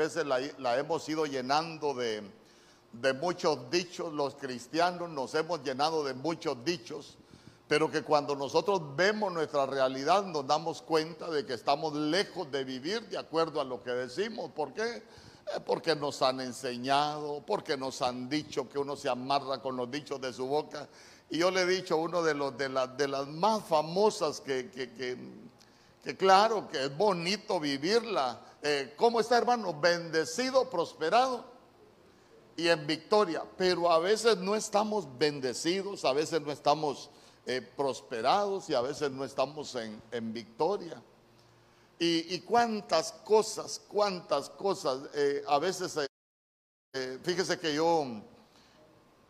veces la, hemos ido llenando de, de muchos dichos, los cristianos nos hemos llenado de muchos dichos, pero que cuando nosotros vemos nuestra realidad nos damos cuenta de que estamos lejos de vivir de acuerdo a lo que decimos. ¿Por qué? Eh, porque nos han enseñado, porque nos han dicho que uno se amarra con los dichos de su boca. Y yo le he dicho uno de, los, de las más famosas que, que, que, claro, que es bonito vivirla. Eh, ¿Cómo está hermano? Bendecido, prosperado y en victoria, pero a veces no estamos bendecidos, a veces no estamos eh, prosperados y a veces no estamos en, victoria. Y, cuántas cosas, cuántas cosas, eh, a veces, fíjese que yo,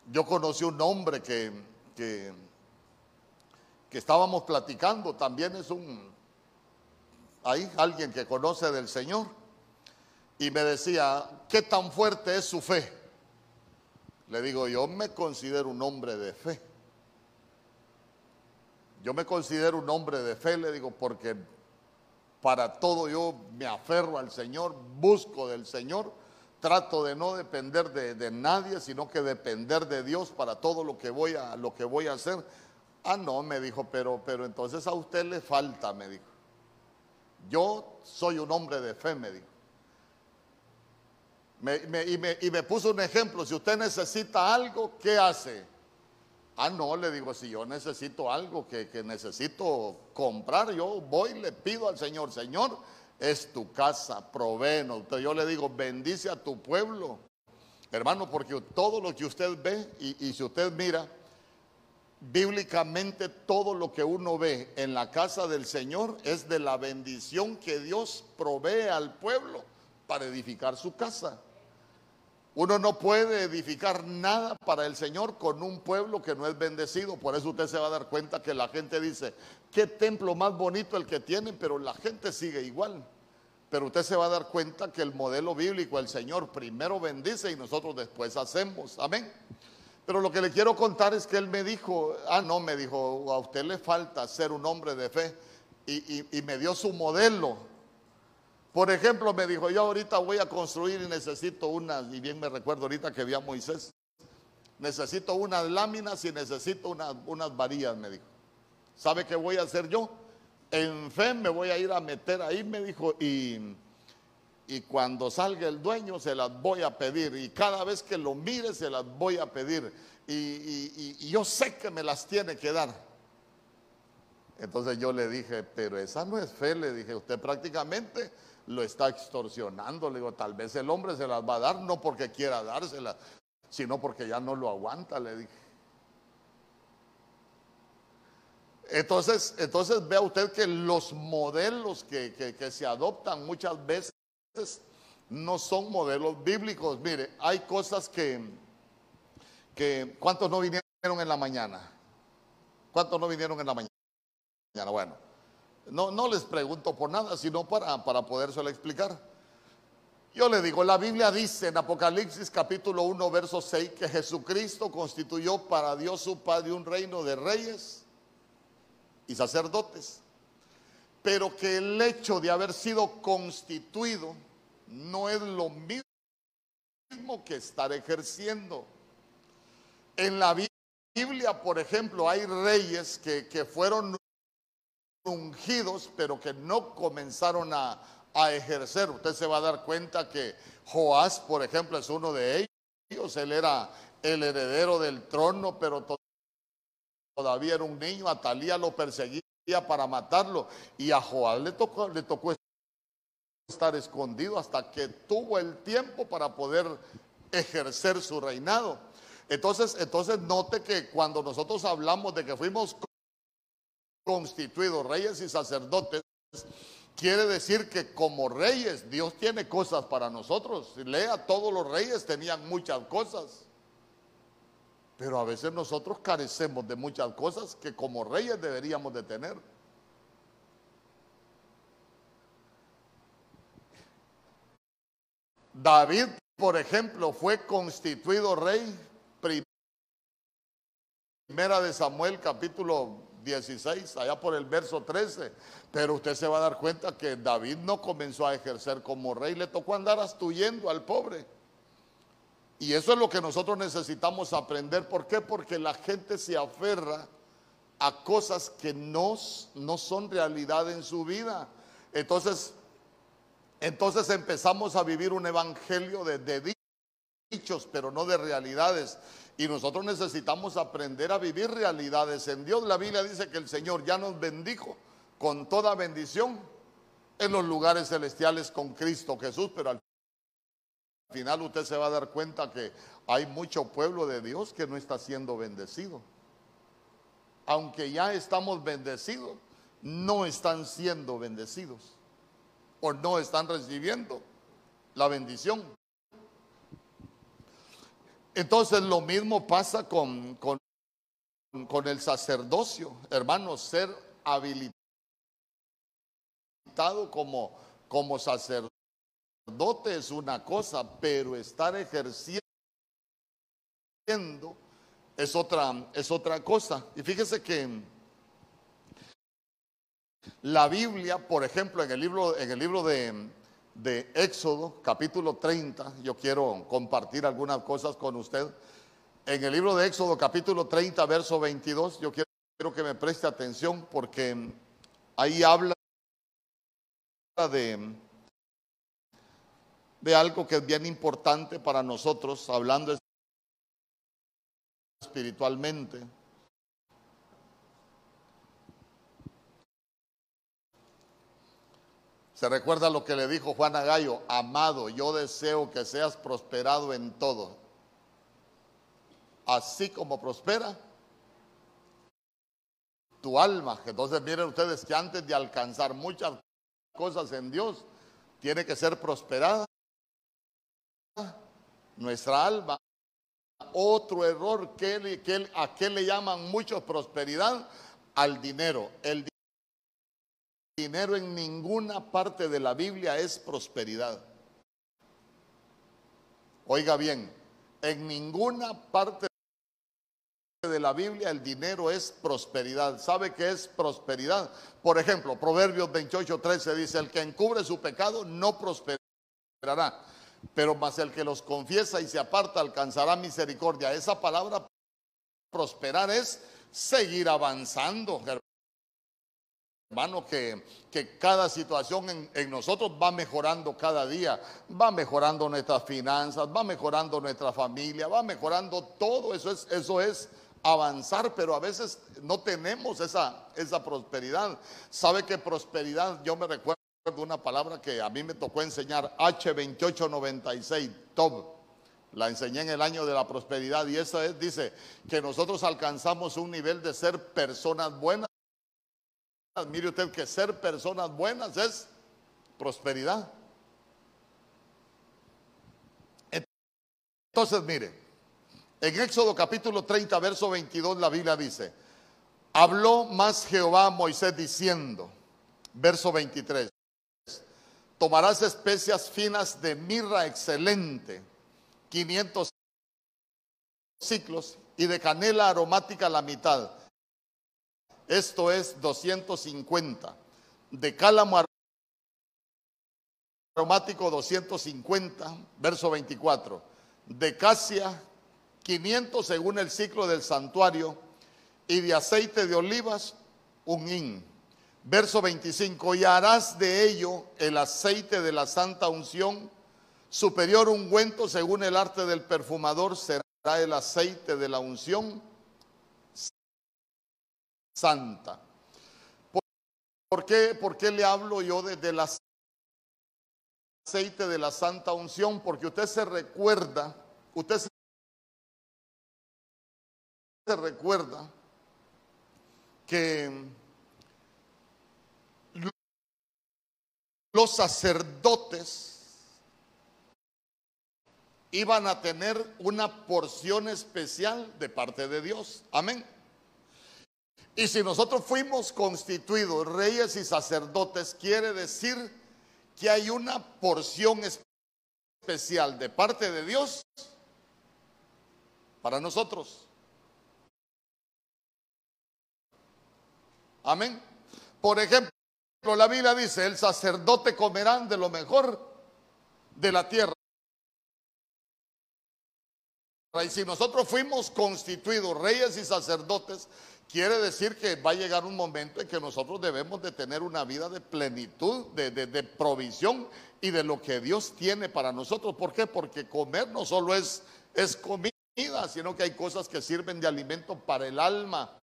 yo conocí un hombre que, que, que estábamos platicando, también es un, hay alguien que conoce del Señor, y me decía, ¿qué tan fuerte es su fe? Le digo, yo me considero un hombre de fe. Yo me considero un hombre de fe, le digo, porque para todo yo me aferro al Señor, busco del Señor, trato de no depender de, nadie, sino que depender de Dios para todo lo que voy a, lo que voy a hacer. Ah, no, me dijo, pero, pero entonces a usted le falta, me dijo. Yo soy un hombre de fe, me dijo y, me, puso un ejemplo, si usted necesita algo, ¿qué hace? Ah, no, le digo, si yo necesito algo que, necesito comprar, yo voy y le pido al Señor, Señor, es tu casa, provéenos. Yo le digo, bendice a tu pueblo, hermano, porque todo lo que usted ve y, y si usted mira, bíblicamente todo lo que uno ve en la casa del Señor es de la bendición que Dios provee al pueblo para edificar su casa. Uno no puede edificar nada para el Señor con un pueblo que no es bendecido. Por eso usted se va a dar cuenta que la gente dice, qué templo más bonito el que tienen, pero la gente sigue igual. Pero usted se va a dar cuenta que el modelo bíblico, el Señor primero bendice y nosotros después hacemos. Amén. Pero lo que le quiero contar es que él me dijo, ah, no, me dijo, a usted le falta ser un hombre de fe. Y, y me dio su modelo por ejemplo, me dijo, yo ahorita voy a construir y necesito unas, y bien me recuerdo ahorita que vi a Moisés, necesito unas láminas y necesito unas, unas varillas, me dijo. ¿Sabe qué voy a hacer yo? En fe me voy a ir a meter ahí, me dijo, y, y cuando salga el dueño se las voy a pedir, y cada vez que lo mire se las voy a pedir, y, yo sé que me las tiene que dar. Entonces yo le dije, pero esa no es fe, le dije, usted prácticamente lo está extorsionando. Le digo, tal vez el hombre se las va a dar, no porque quiera dárselas, sino porque ya no lo aguanta, le dije. Entonces, entonces vea usted que los modelos que, se adoptan muchas veces no son modelos bíblicos. Mire, hay cosas que, que ¿cuántos no vinieron en la mañana? ¿Cuántos no vinieron en la mañana? Bueno, no, no les pregunto por nada, sino para, para podérselo explicar. Yo le digo, la Biblia dice en Apocalipsis capítulo 1, verso 6, que Jesucristo constituyó para Dios su Padre un reino de reyes y sacerdotes, pero que el hecho de haber sido constituido no es lo mismo que estar ejerciendo. En la Biblia, por ejemplo, hay reyes que, que fueron ungidos, pero que no comenzaron a, ejercer. Usted se va a dar cuenta que Joás, por ejemplo, es uno de ellos. Él era el heredero del trono, pero todavía era un niño. Atalía lo perseguía para matarlo. Y a Joás le tocó, le tocó estar escondido hasta que tuvo el tiempo para poder ejercer su reinado. Entonces, entonces note que cuando nosotros hablamos de que fuimos constituidos reyes y sacerdotes, quiere decir que como reyes Dios tiene cosas para nosotros. Lea, todos los reyes tenían muchas cosas. Pero a veces nosotros carecemos de muchas cosas que como reyes deberíamos de tener. David, por ejemplo, fue constituido rey. Primera de Samuel, capítulo 16, allá por el verso 13. Pero usted se va a dar cuenta que David no comenzó a ejercer como rey, le tocó andar astuyendo al pobre. Y eso es lo que nosotros necesitamos aprender. ¿Por qué? Porque la gente se aferra a cosas que no, no son realidad en su vida. Entonces, entonces empezamos a vivir un evangelio de, dichos, pero no de realidades. Y nosotros necesitamos aprender a vivir realidades en Dios. La Biblia dice que el Señor ya nos bendijo con toda bendición en los lugares celestiales con Cristo Jesús, pero al final usted se va a dar cuenta que hay mucho pueblo de Dios que no está siendo bendecido. Aunque ya estamos bendecidos, no están siendo bendecidos o no están recibiendo la bendición. Entonces lo mismo pasa con, con, con el sacerdocio, hermano, ser habilitado como, como sacerdote es una cosa, pero estar ejerciendo es otra, es otra cosa. Y fíjese que la Biblia, por ejemplo, en el libro, en el libro de, de Éxodo, capítulo 30, yo quiero compartir algunas cosas con usted. En el libro de Éxodo, capítulo 30, verso 22, yo quiero que me preste atención porque ahí habla de, de algo que es bien importante para nosotros, hablando espiritualmente. Se recuerda lo que le dijo Juan a Gallo, amado, yo deseo que seas prosperado en todo, así como prospera tu alma. Entonces miren ustedes que antes de alcanzar muchas cosas en Dios, tiene que ser prosperada nuestra alma. Otro error que, que a qué le llaman muchos prosperidad al dinero. El dinero en ninguna parte de la Biblia es prosperidad. Oiga bien, en ninguna parte de la Biblia el dinero es prosperidad. ¿Sabe qué es prosperidad? Por ejemplo, Proverbios 28, 13 dice, el que encubre su pecado no prosperará, pero más el que los confiesa y se aparta alcanzará misericordia. Esa palabra prosperar es seguir avanzando, Hermano, que, cada situación en, en, nosotros va mejorando cada día, va mejorando nuestras finanzas, va mejorando nuestra familia, va mejorando todo, eso es, eso es avanzar, pero a veces no tenemos esa, esa prosperidad. ¿Sabe que prosperidad? Yo me recuerdo una palabra que a mí me tocó enseñar, H2896, TOB. La enseñé en el año de la prosperidad y esa es, dice, que nosotros alcanzamos un nivel de ser personas buenas Mire usted que ser personas buenas es prosperidad. Entonces, mire, en Éxodo capítulo 30, verso 22, la Biblia dice, habló más Jehová a Moisés diciendo, verso 23, tomarás especias finas de mirra excelente, 500 ciclos, y de canela aromática la mitad esto es 250. De cálamo aromático 250, verso 24. De casia 500 según el ciclo del santuario y de aceite de olivas un hin. Verso 25, y harás de ello el aceite de la santa unción, superior ungüento según el arte del perfumador será el aceite de la unción santa. ¿Por qué, por qué le hablo yo de, del aceite de la santa unción? Porque usted se recuerda, usted se recuerda que los sacerdotes iban a tener una porción especial de parte de Dios. Amén. Y si nosotros fuimos constituidos reyes y sacerdotes, quiere decir que hay una porción especial de parte de Dios para nosotros. Amén. Por ejemplo, la Biblia dice, el sacerdote comerán de lo mejor de la tierra. Y si nosotros fuimos constituidos reyes y sacerdotes, quiere decir que va a llegar un momento en que nosotros debemos de tener una vida de plenitud, de, de provisión y de lo que Dios tiene para nosotros. ¿Por qué? Porque comer no solo es, es comida, sino que hay cosas que sirven de alimento para el alma.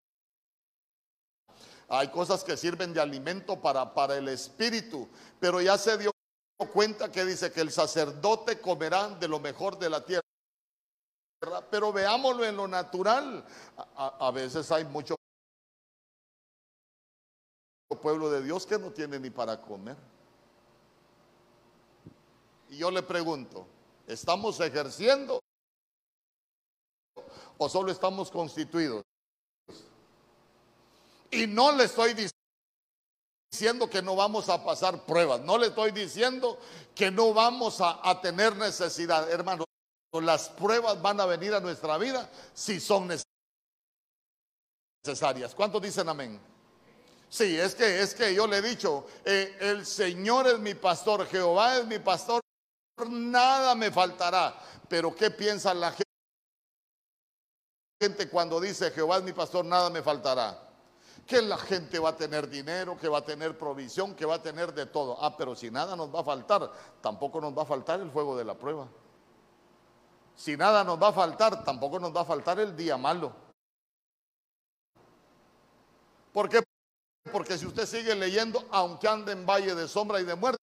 Hay cosas que sirven de alimento para, para el espíritu. Pero ya se dio cuenta que dice que el sacerdote comerá de lo mejor de la tierra. Pero veámoslo en lo natural. A, veces hay mucho pueblo de Dios que no tiene ni para comer. Y yo le pregunto, ¿estamos ejerciendo o solo estamos constituidos? Y no le estoy diciendo que no vamos a pasar pruebas, no le estoy diciendo que no vamos a, tener necesidad, hermano. Las pruebas van a venir a nuestra vida si son necesarias. ¿Cuántos dicen amén? Sí, es que es que yo le he dicho, eh, el Señor es mi pastor, Jehová es mi pastor, nada me faltará. Pero ¿qué piensa la gente cuando dice Jehová es mi pastor, nada me faltará? Que la gente va a tener dinero, que va a tener provisión, que va a tener de todo. Ah, pero si nada nos va a faltar, tampoco nos va a faltar el fuego de la prueba. Si nada nos va a faltar, tampoco nos va a faltar el día malo. ¿Por qué? Porque si usted sigue leyendo, aunque ande en valle de sombra y de muerte,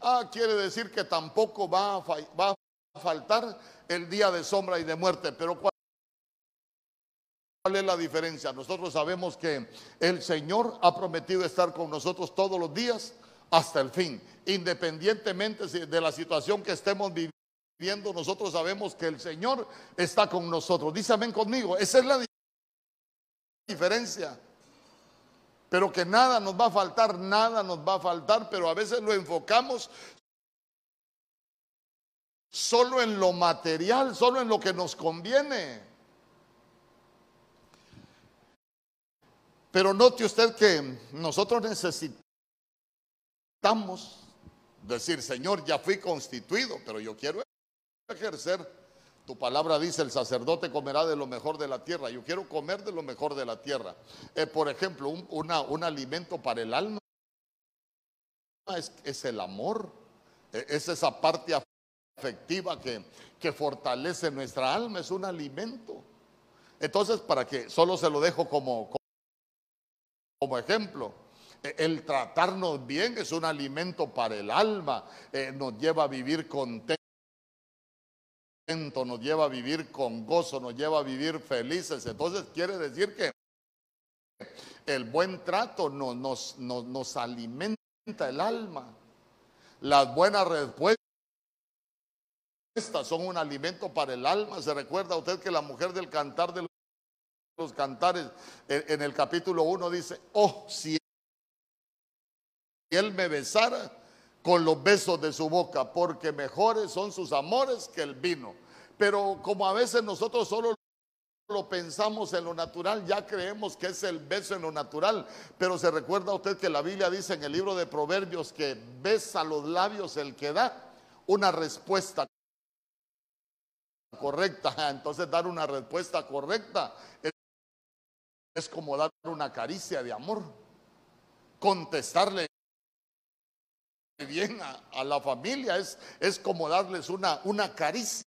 ah, quiere decir que tampoco va a, va a faltar el día de sombra y de muerte. Pero ¿cuál es la diferencia? Nosotros sabemos que el Señor ha prometido estar con nosotros todos los días hasta el fin, independientemente de la situación que estemos viviendo viendo, nosotros sabemos que el Señor está con nosotros. Dice amén conmigo. Esa es la diferencia. Pero que nada nos va a faltar, nada nos va a faltar, pero a veces lo enfocamos solo en lo material, solo en lo que nos conviene. Pero note usted que nosotros necesitamos decir, Señor, ya fui constituido, pero yo quiero ejercer. Tu palabra dice, el sacerdote comerá de lo mejor de la tierra. Yo quiero comer de lo mejor de la tierra. Eh, por ejemplo, un, alimento para el alma es, es el amor. E, es esa parte afectiva que, que fortalece nuestra alma. Es un alimento. Entonces, para que solo se lo dejo como, como ejemplo. E, el tratarnos bien es un alimento para el alma, eh, nos lleva a vivir contentos nos lleva a vivir con gozo, nos lleva a vivir felices. Entonces quiere decir que el buen trato nos, nos, nos, alimenta el alma. Las buenas respuestas son un alimento para el alma. Se recuerda usted que la mujer del cantar de los cantares en, el capítulo 1 dice, oh, si él me besara, con los besos de su boca, porque mejores son sus amores que el vino. Pero como a veces nosotros solo lo pensamos en lo natural, ya creemos que es el beso en lo natural. Pero se recuerda usted que la Biblia dice en el libro de Proverbios que besa los labios el que da una respuesta correcta. Entonces dar una respuesta correcta es, como dar una caricia de amor. Contestarle bien a, la familia, es, es como darles una, una caricia.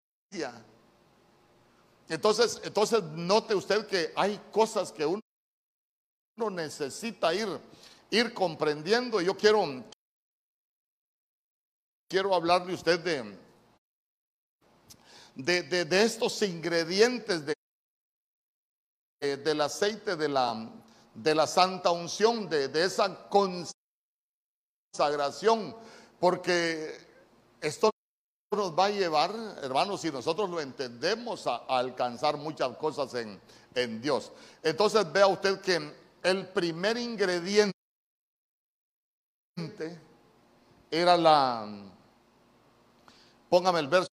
Entonces, entonces note usted que hay cosas que uno necesita ir, ir comprendiendo. Yo quiero, quiero hablarle usted de, de, de, estos ingredientes de, del aceite de la, de la santa unción, de, de esa consagración, porque esto nos va a llevar, hermanos, si nosotros lo entendemos, a, alcanzar muchas cosas en, en, Dios. Entonces vea usted que el primer ingrediente era la, póngame el verso,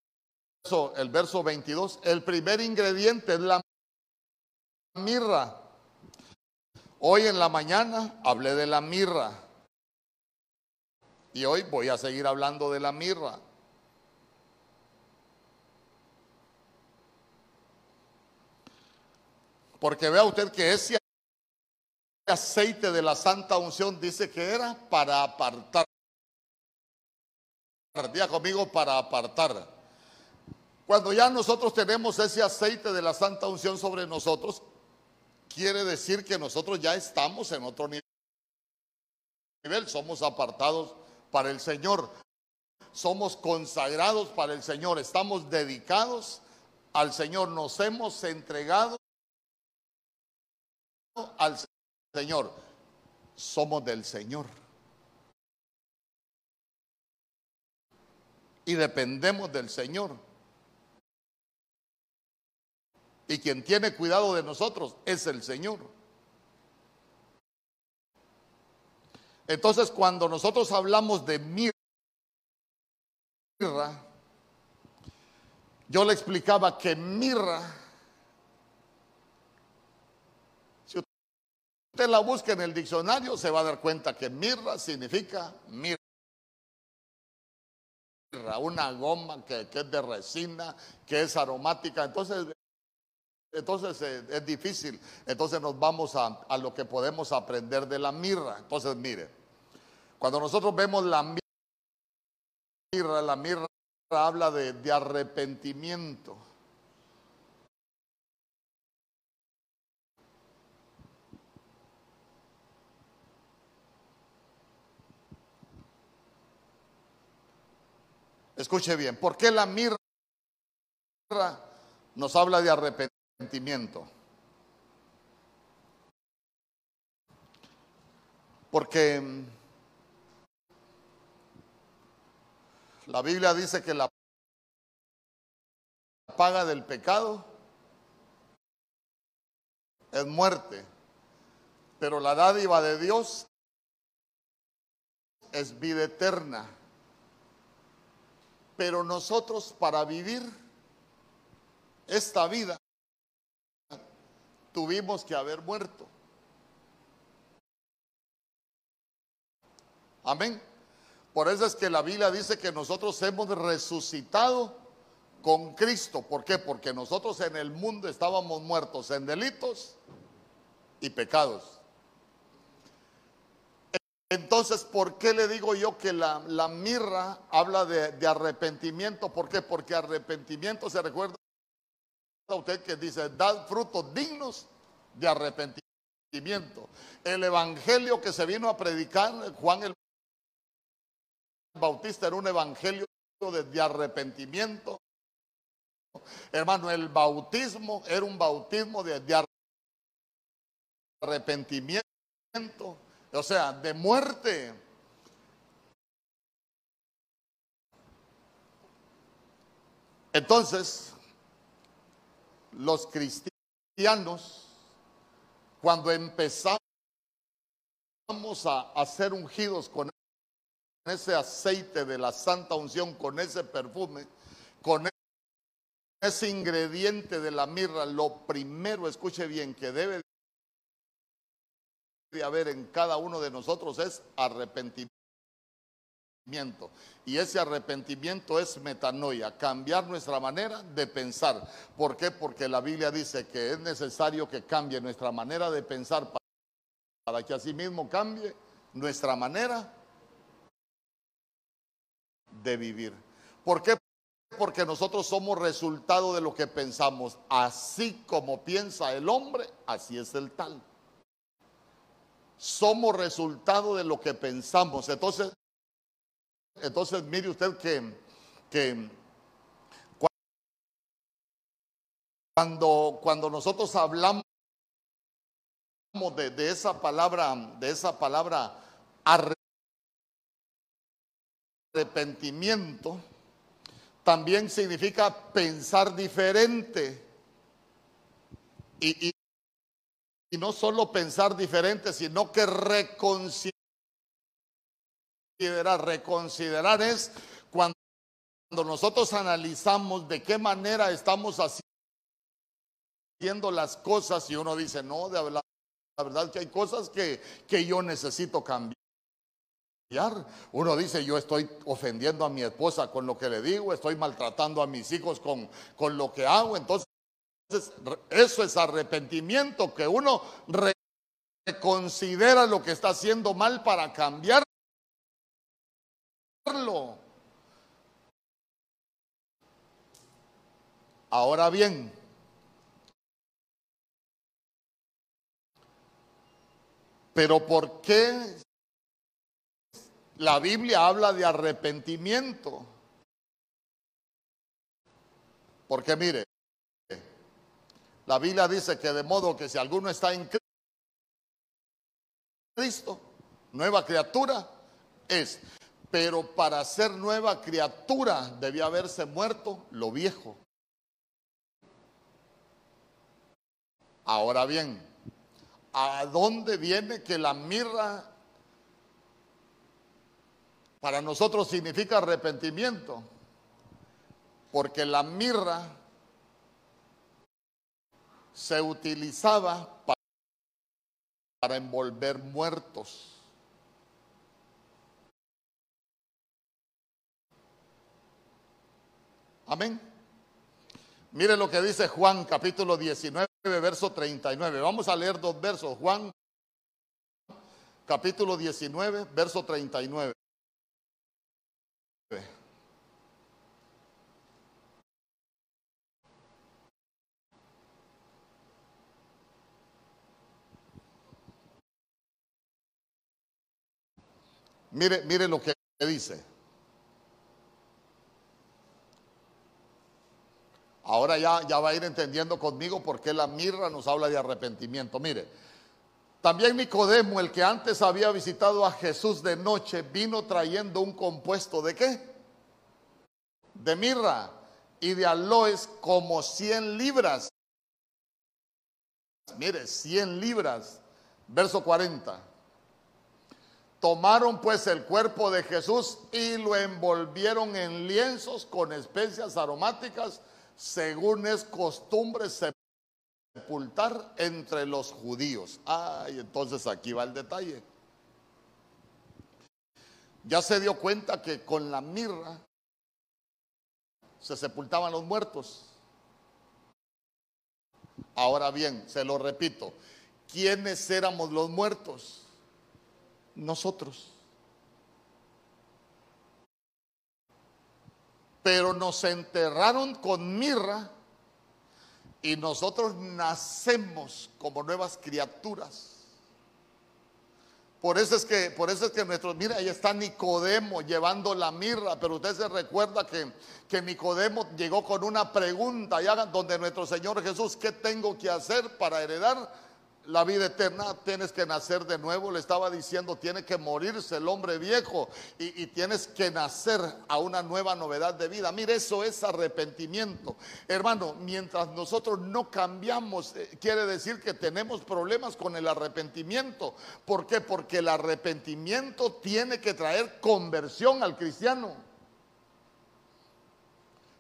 el verso 22, el primer ingrediente es la mirra Hoy en la mañana hablé de la mirra. Y hoy voy a seguir hablando de la mirra. Porque vea usted que ese aceite de la santa unción dice que era para apartar. Día conmigo para apartar. Cuando ya nosotros tenemos ese aceite de la santa unción sobre nosotros, quiere decir que nosotros ya estamos en otro nivel. Somos apartados para el Señor. Somos consagrados para el Señor. Estamos dedicados al Señor. Nos hemos entregado al Señor. Somos del Señor. Y dependemos del Señor. Y quien tiene cuidado de nosotros es el Señor. Entonces, cuando nosotros hablamos de mirra, yo le explicaba que mirra, si usted la busca en el diccionario, se va a dar cuenta que mirra significa mirra. Una goma que, que es de resina, que es aromática. Entonces, entonces eh, es difícil. Entonces nos vamos a, a, lo que podemos aprender de la mirra. Entonces mire, cuando nosotros vemos la mirra, la mirra habla de, de arrepentimiento. Escuche bien, ¿por qué la mirra nos habla de arrepentimiento? Sentimiento. Porque mm, la Biblia dice que la paga del pecado es muerte, pero la dádiva de Dios es vida eterna. Pero nosotros para vivir esta vida tuvimos que haber muerto. Amén. Por eso es que la Biblia dice que nosotros hemos resucitado con Cristo. ¿Por qué? Porque nosotros en el mundo estábamos muertos en delitos y pecados. Entonces, ¿por qué le digo yo que la, mirra habla de, de, arrepentimiento? ¿Por qué? Porque arrepentimiento se recuerda a usted que dice, dad frutos dignos de arrepentimiento. El evangelio que se vino a predicar Juan el Bautista era un evangelio de, de arrepentimiento. Hermano, el bautismo era un bautismo de, de arrepentimiento, o sea, de muerte. Entonces, los cristianos, cuando empezamos a, ser ungidos con ese aceite de la santa unción, con ese perfume, con ese ingrediente de la mirra, lo primero, escuche bien, que debe de haber en cada uno de nosotros es arrepentimiento. Y ese arrepentimiento es metanoia, cambiar nuestra manera de pensar. ¿Por qué? Porque la Biblia dice que es necesario que cambie nuestra manera de pensar para que así mismo cambie nuestra manera de vivir. ¿Por qué? Porque nosotros somos resultado de lo que pensamos. Así como piensa el hombre, así es el tal. Somos resultado de lo que pensamos. Entonces, entonces, mire usted que, que cuando, cuando nosotros hablamos de, esa palabra, de esa palabra arrepentimiento, también significa pensar diferente. Y, y, y no solo pensar diferente, sino que reconciliar reconsiderar es cuando nosotros analizamos de qué manera estamos haciendo las cosas y uno dice, no, de hablar La verdad que hay cosas que, que yo necesito cambiar. Uno dice, yo estoy ofendiendo a mi esposa con lo que le digo, estoy maltratando a mis hijos con, con lo que hago. Entonces, eso es arrepentimiento, que uno reconsidera lo que está haciendo mal para cambiarlo. Ahora bien, pero ¿por qué la Biblia habla de arrepentimiento? Porque mire, la Biblia dice que de modo que si alguno está en Cristo, nueva criatura es. Pero para ser nueva criatura debía haberse muerto lo viejo. Ahora bien, ¿a dónde viene que la mirra para nosotros significa arrepentimiento? Porque la mirra se utilizaba para envolver muertos. Amén. Mire lo que dice Juan capítulo 19, verso 39. Vamos a leer dos versos. Juan capítulo 19, verso 39. Mire, mire lo que dice. Ahora ya, ya va a ir entendiendo conmigo por qué la mirra nos habla de arrepentimiento. Mire, también Nicodemo, el que antes había visitado a Jesús de noche, vino trayendo un compuesto de qué? De mirra y de aloes como 100 libras. Mire, 100 libras. Verso 40. Tomaron pues el cuerpo de Jesús y lo envolvieron en lienzos con especias aromáticas según es costumbre sepultar entre los judíos. Ay, entonces aquí va el detalle. Ya se dio cuenta que con la mirra se sepultaban los muertos. Ahora bien, se lo repito, ¿quiénes éramos los muertos? Nosotros. Pero nos enterraron con mirra y nosotros nacemos como nuevas criaturas. Por eso es que, por eso es que nuestros, mira, ahí está Nicodemo llevando la mirra, pero usted se recuerda que, que Nicodemo llegó con una pregunta, allá donde nuestro Señor Jesús, ¿qué tengo que hacer para heredar la vida eterna, tienes que nacer de nuevo. Le estaba diciendo, tiene que morirse el hombre viejo y, tienes que nacer a una nueva novedad de vida. Mire, eso es arrepentimiento. Hermano, mientras nosotros no cambiamos, eh, quiere decir que tenemos problemas con el arrepentimiento. ¿Por qué? Porque el arrepentimiento tiene que traer conversión al cristiano.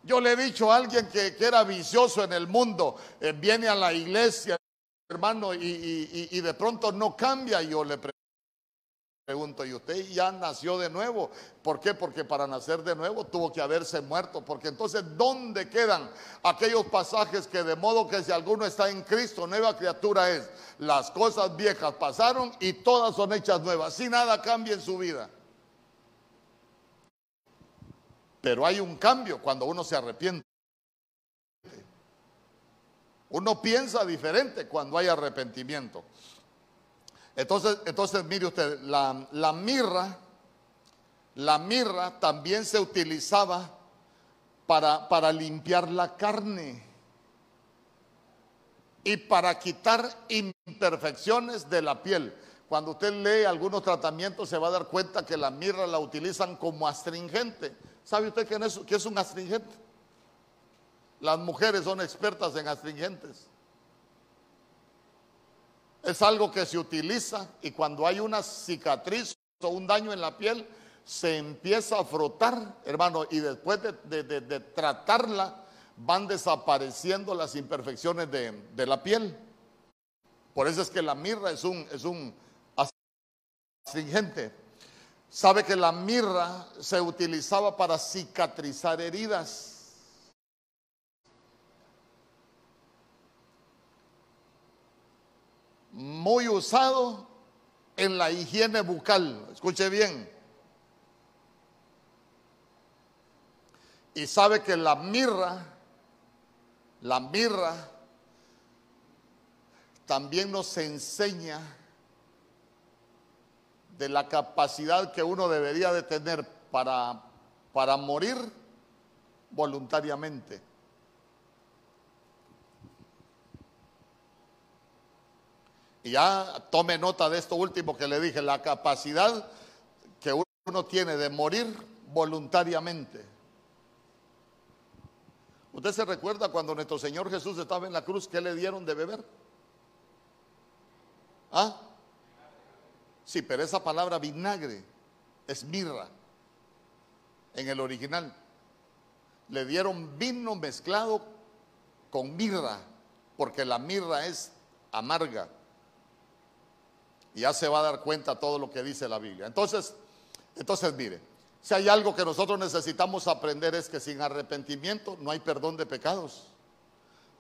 Yo le he dicho a alguien que, era vicioso en el mundo, eh, viene a la iglesia hermano, y, de pronto no cambia, yo le pregunto, ¿y usted ya nació de nuevo? ¿Por qué? Porque para nacer de nuevo tuvo que haberse muerto, porque entonces, ¿dónde quedan aquellos pasajes que de modo que si alguno está en Cristo, nueva criatura es, las cosas viejas pasaron y todas son hechas nuevas, si nada cambia en su vida? Pero hay un cambio cuando uno se arrepiente. Uno piensa diferente cuando hay arrepentimiento. Entonces, entonces mire usted, la, mirra, la mirra también se utilizaba para, para limpiar la carne y para quitar imperfecciones de la piel. Cuando usted lee algunos tratamientos se va a dar cuenta que la mirra la utilizan como astringente. ¿Sabe usted qué es un astringente? Las mujeres son expertas en astringentes. Es algo que se utiliza y cuando hay una cicatriz o un daño en la piel, se empieza a frotar, hermano, y después de, tratarla, van desapareciendo las imperfecciones de, la piel. Por eso es que la mirra es un, es un astringente. Sabe que la mirra se utilizaba para cicatrizar heridas. Muy usado en la higiene bucal. Escuche bien. Y sabe que la mirra, la mirra, también nos enseña de la capacidad que uno debería de tener para, para morir voluntariamente. Y ya tome nota de esto último que le dije, la capacidad que uno tiene de morir voluntariamente. ¿Usted se recuerda cuando nuestro Señor Jesús estaba en la cruz, qué le dieron de beber? ¿Ah? Sí, pero esa palabra vinagre es mirra en el original. Le dieron vino mezclado con mirra, porque la mirra es amarga. Y ya se va a dar cuenta todo lo que dice la Biblia. Entonces, entonces mire, si hay algo que nosotros necesitamos aprender es que sin arrepentimiento no hay perdón de pecados.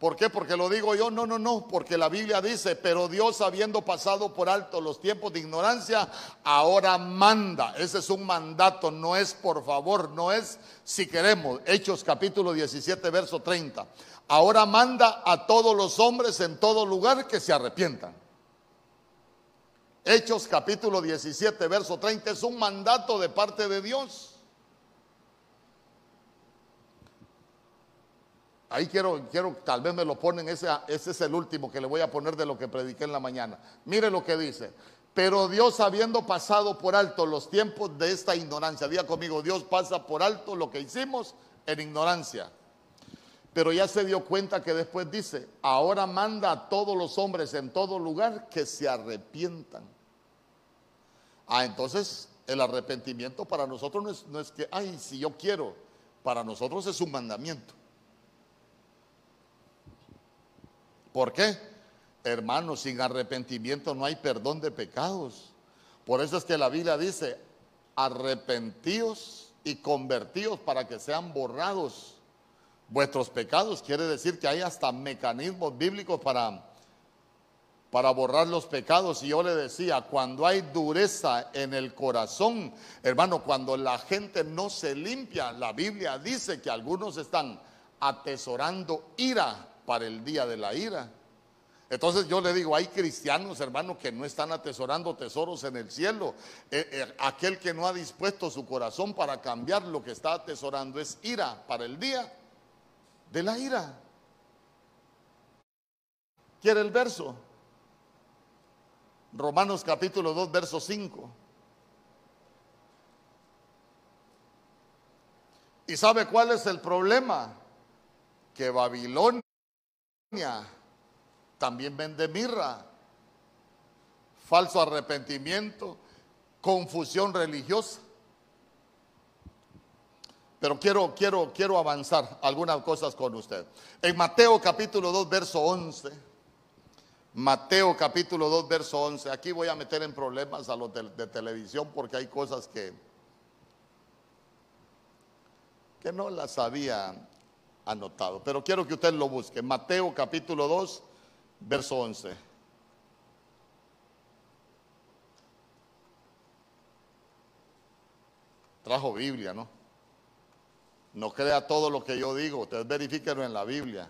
¿Por qué? Porque lo digo yo, no, no, no, porque la Biblia dice, pero Dios habiendo pasado por alto los tiempos de ignorancia, ahora manda. Ese es un mandato, no es por favor, no es si queremos. Hechos capítulo 17, verso 30. Ahora manda a todos los hombres en todo lugar que se arrepientan. Hechos capítulo 17, verso 30 es un mandato de parte de Dios. Ahí quiero, quiero, tal vez me lo ponen, ese, ese es el último que le voy a poner de lo que prediqué en la mañana. Mire lo que dice. Pero Dios habiendo pasado por alto los tiempos de esta ignorancia, diga conmigo, Dios pasa por alto lo que hicimos en ignorancia. Pero ya se dio cuenta que después dice, ahora manda a todos los hombres en todo lugar que se arrepientan. Ah, entonces el arrepentimiento para nosotros no es, no es que, ay, si yo quiero, para nosotros es un mandamiento. ¿Por qué? Hermanos, sin arrepentimiento no hay perdón de pecados. Por eso es que la Biblia dice, arrepentíos y convertíos para que sean borrados vuestros pecados. Quiere decir que hay hasta mecanismos bíblicos para, para borrar los pecados. Y yo le decía, cuando hay dureza en el corazón, hermano, cuando la gente no se limpia, la Biblia dice que algunos están atesorando ira para el día de la ira. Entonces yo le digo, hay cristianos, hermanos, que no están atesorando tesoros en el cielo. Eh, eh, aquel que no ha dispuesto su corazón para cambiar lo que está atesorando es ira para el día de la ira. ¿Quiere el verso? Romanos capítulo 2, verso 5. ¿Y sabe cuál es el problema? Que Babilonia también vende mirra, falso arrepentimiento, confusión religiosa. Pero quiero, quiero, quiero avanzar algunas cosas con usted. En Mateo capítulo 2, verso 11. Mateo capítulo 2, verso 11. Aquí voy a meter en problemas a los de, televisión porque hay cosas que, que no las había anotado. Pero quiero que usted lo busque. Mateo capítulo 2, verso 11. Trajo Biblia, ¿no? No crea todo lo que yo digo, usted verifíquelo en la Biblia.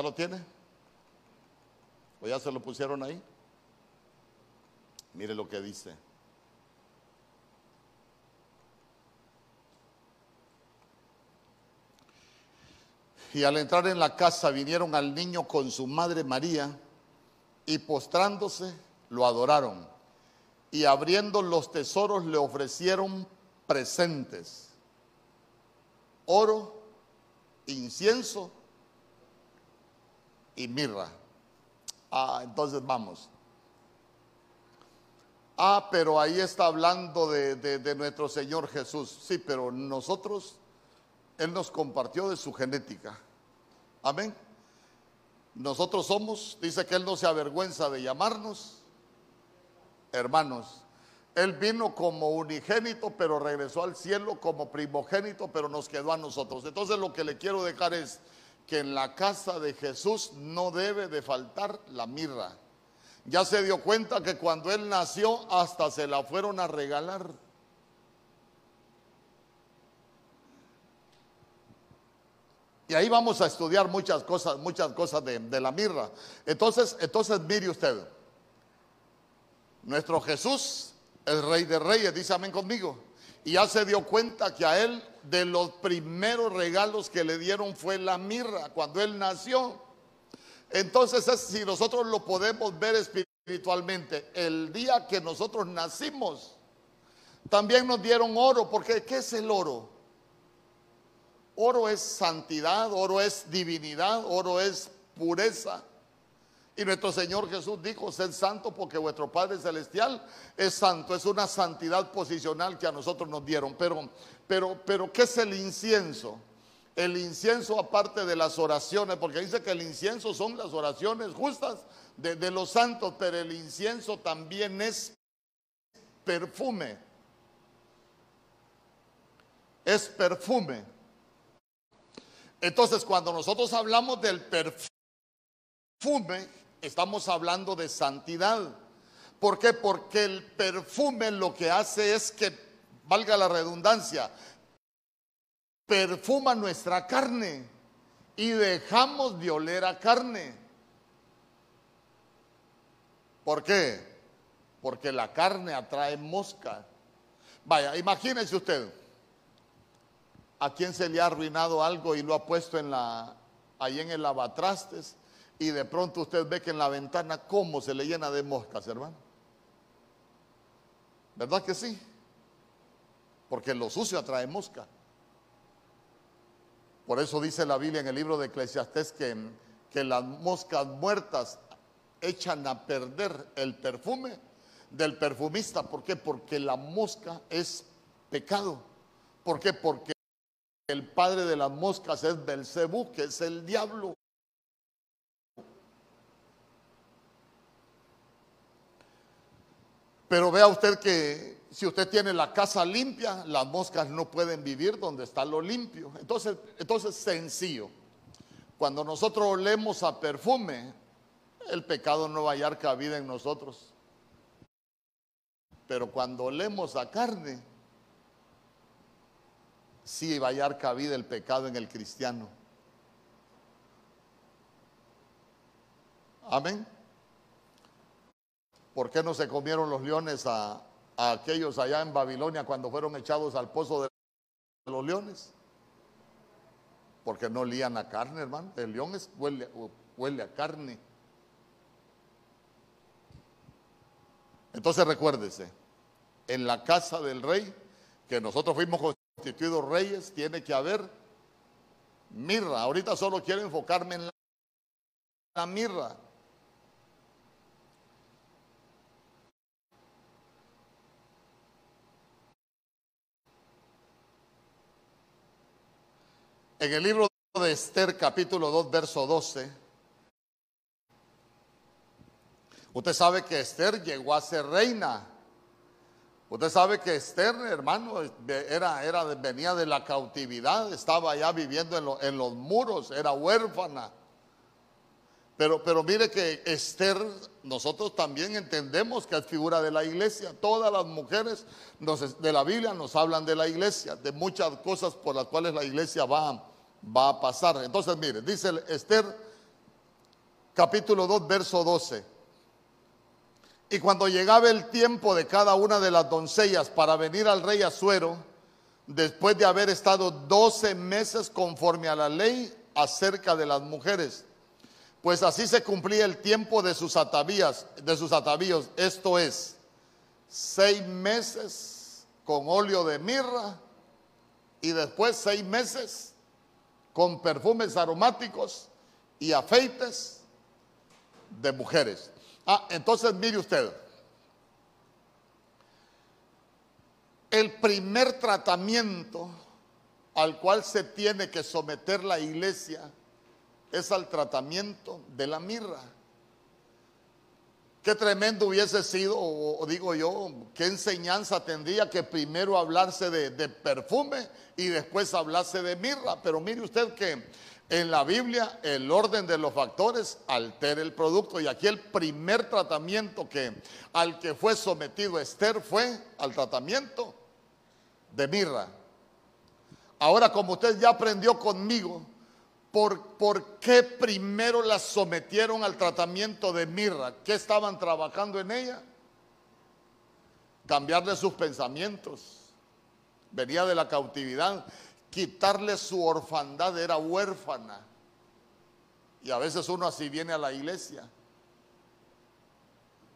¿Ya lo tiene? ¿O ya se lo pusieron ahí? Mire lo que dice. Y al entrar en la casa vinieron al niño con su madre María y postrándose lo adoraron. y abriendo los tesoros le ofrecieron presentes, oro, incienso y mirra. Ah, entonces vamos. Ah, pero ahí está hablando de, de, nuestro Señor Jesús. Sí, pero nosotros, Él nos compartió de su genética. Amén. Nosotros somos, dice que Él no se avergüenza de llamarnos hermanos. Él vino como unigénito, pero regresó al cielo como primogénito, pero nos quedó a nosotros. Entonces lo que le quiero dejar es que en la casa de Jesús no debe de faltar la mirra. Ya se dio cuenta que cuando él nació hasta se la fueron a regalar. Y ahí vamos a estudiar muchas cosas, muchas cosas de, la mirra. Entonces, entonces mire usted. Nuestro Jesús, el Rey de Reyes, dice amén conmigo. Y ya se dio cuenta que a él de los primeros regalos que le dieron fue la mirra cuando él nació. Entonces, si nosotros lo podemos ver espiritualmente, el día que nosotros nacimos, también nos dieron oro, porque ¿qué es el oro? Oro es santidad, oro es divinidad, oro es pureza. Y nuestro Señor Jesús dijo, sed santo porque vuestro Padre Celestial es santo. Es una santidad posicional que a nosotros nos dieron. Pero, pero, pero, ¿qué es el incienso? El incienso aparte de las oraciones, porque dice que el incienso son las oraciones justas de, de los santos, pero el incienso también es perfume. Es perfume. Entonces, cuando nosotros hablamos del perfume, estamos hablando de santidad. ¿Por qué? Porque el perfume lo que hace es que, valga la redundancia, perfuma nuestra carne y dejamos de oler a carne. ¿Por qué? Porque la carne atrae mosca. Vaya, imagínese usted, a quién se le ha arruinado algo y lo ha puesto en la, ahí en el lavatrastes y de pronto usted ve que en la ventana cómo se le llena de moscas, hermano. ¿Verdad que sí? Porque lo sucio atrae mosca. Por eso dice la Biblia en el libro de Eclesiastés que, que las moscas muertas echan a perder el perfume del perfumista. ¿Por qué? Porque la mosca es pecado. ¿Por qué? Porque el padre de las moscas es Belcebú, que es el diablo. Pero vea usted que si usted tiene la casa limpia, las moscas no pueden vivir donde está lo limpio. Entonces, entonces sencillo. Cuando nosotros olemos a perfume, el pecado no va a hallar cabida en nosotros. Pero cuando olemos a carne, sí va a hallar cabida el pecado en el cristiano. Amén. ¿Por qué no se comieron los leones a, aquellos allá en Babilonia cuando fueron echados al pozo de los leones? Porque no lían a carne, hermano. El león huele, huele a carne. Entonces recuérdese, en la casa del rey, que nosotros fuimos constituidos reyes, tiene que haber mirra. Ahorita solo quiero enfocarme en la mirra. En el libro de Esther, capítulo 2, verso 12, usted sabe que Esther llegó a ser reina. Usted sabe que Esther, hermano, era, era, venía de la cautividad, estaba ya viviendo en, en los muros, era huérfana. Pero, pero mire que Esther, nosotros también entendemos que es figura de la iglesia. Todas las mujeres de la Biblia nos hablan de la iglesia, de muchas cosas por las cuales la iglesia va, va a pasar. Entonces, mire, dice Esther capítulo 2, verso 12. Y cuando llegaba el tiempo de cada una de las doncellas para venir al rey Azuero, después de haber estado 12 meses conforme a la ley acerca de las mujeres, pues así se cumplía el tiempo de sus atavías, de sus atavíos, esto es, seis meses con óleo de mirra y después seis meses con perfumes aromáticos y afeites de mujeres. Ah, entonces mire usted, el primer tratamiento al cual se tiene que someter la iglesia es al tratamiento de la mirra. Qué tremendo hubiese sido, o, digo yo, qué enseñanza tendría que primero hablarse de, de, perfume y después hablarse de mirra. Pero mire usted que en la Biblia el orden de los factores altera el producto. Y aquí el primer tratamiento que al que fue sometido Esther fue al tratamiento de mirra. Ahora, como usted ya aprendió conmigo, ¿Por, qué primero la sometieron al tratamiento de mirra? ¿Qué estaban trabajando en ella? Cambiarle sus pensamientos. Venía de la cautividad. Quitarle su orfandad, era huérfana. Y a veces uno así viene a la iglesia.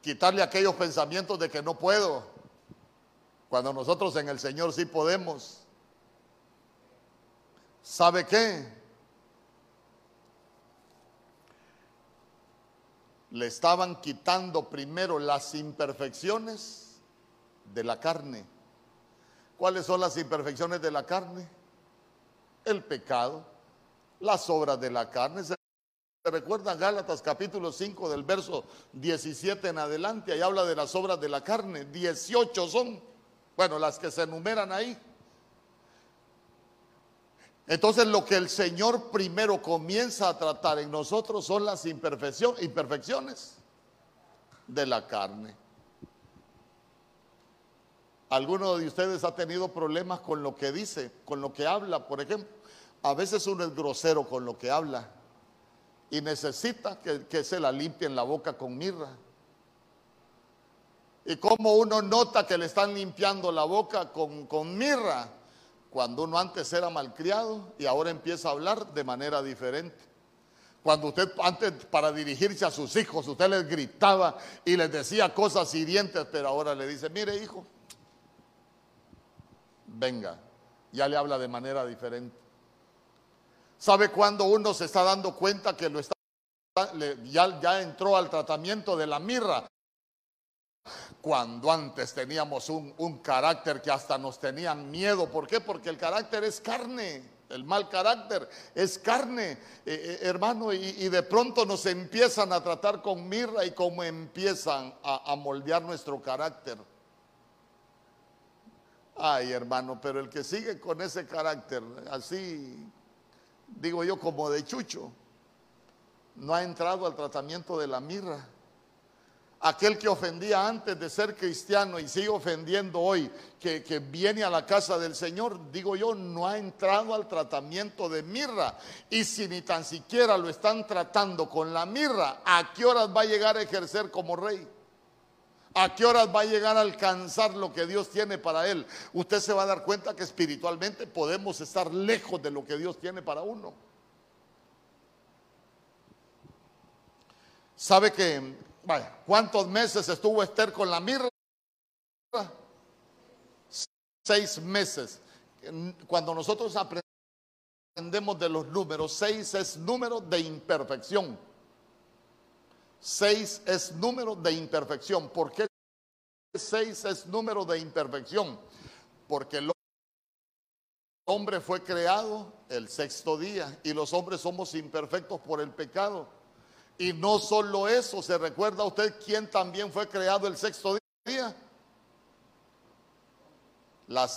Quitarle aquellos pensamientos de que no puedo. Cuando nosotros en el Señor sí podemos. ¿Sabe qué? Le estaban quitando primero las imperfecciones de la carne. ¿Cuáles son las imperfecciones de la carne? El pecado, las obras de la carne. ¿Se recuerdan Gálatas capítulo 5 del verso 17 en adelante? Ahí habla de las obras de la carne. 18 son, bueno, las que se enumeran ahí. Entonces lo que el Señor primero comienza a tratar en nosotros son las imperfecciones de la carne. ¿Alguno de ustedes ha tenido problemas con lo que dice, con lo que habla, por ejemplo? A veces uno es grosero con lo que habla y necesita que, se la limpien la boca con mirra. Y como uno nota que le están limpiando la boca con, con mirra, cuando uno antes era malcriado y ahora empieza a hablar de manera diferente. Cuando usted antes para dirigirse a sus hijos, usted les gritaba y les decía cosas hirientes, pero ahora le dice, mire hijo, venga, ya le habla de manera diferente. ¿Sabe cuando uno se está dando cuenta que lo está, ya, ya entró al tratamiento de la mirra? Cuando antes teníamos un, carácter que hasta nos tenían miedo. ¿Por qué? Porque el carácter es carne. El mal carácter es carne, eh, eh, hermano, y, de pronto nos empiezan a tratar con mirra y como empiezan a, a moldear nuestro carácter. Ay, hermano, pero el que sigue con ese carácter, así, digo yo, como de chucho, no ha entrado al tratamiento de la mirra aquel que ofendía antes de ser cristiano y sigue ofendiendo hoy, que, viene a la casa del Señor, digo yo, no ha entrado al tratamiento de mirra. Y si ni tan siquiera lo están tratando con la mirra, ¿a qué horas va a llegar a ejercer como rey? ¿A qué horas va a llegar a alcanzar lo que Dios tiene para él? Usted se va a dar cuenta que espiritualmente podemos estar lejos de lo que Dios tiene para uno. ¿Sabe que ¿cuántos meses estuvo Esther con la mirra? Seis meses. Cuando nosotros aprendemos de los números, seis es número de imperfección. Seis es número de imperfección. ¿Por qué seis es número de imperfección? Porque el hombre fue creado el sexto día y los hombres somos imperfectos por el pecado. Y no solo eso, ¿se recuerda usted quién también fue creado el sexto día? La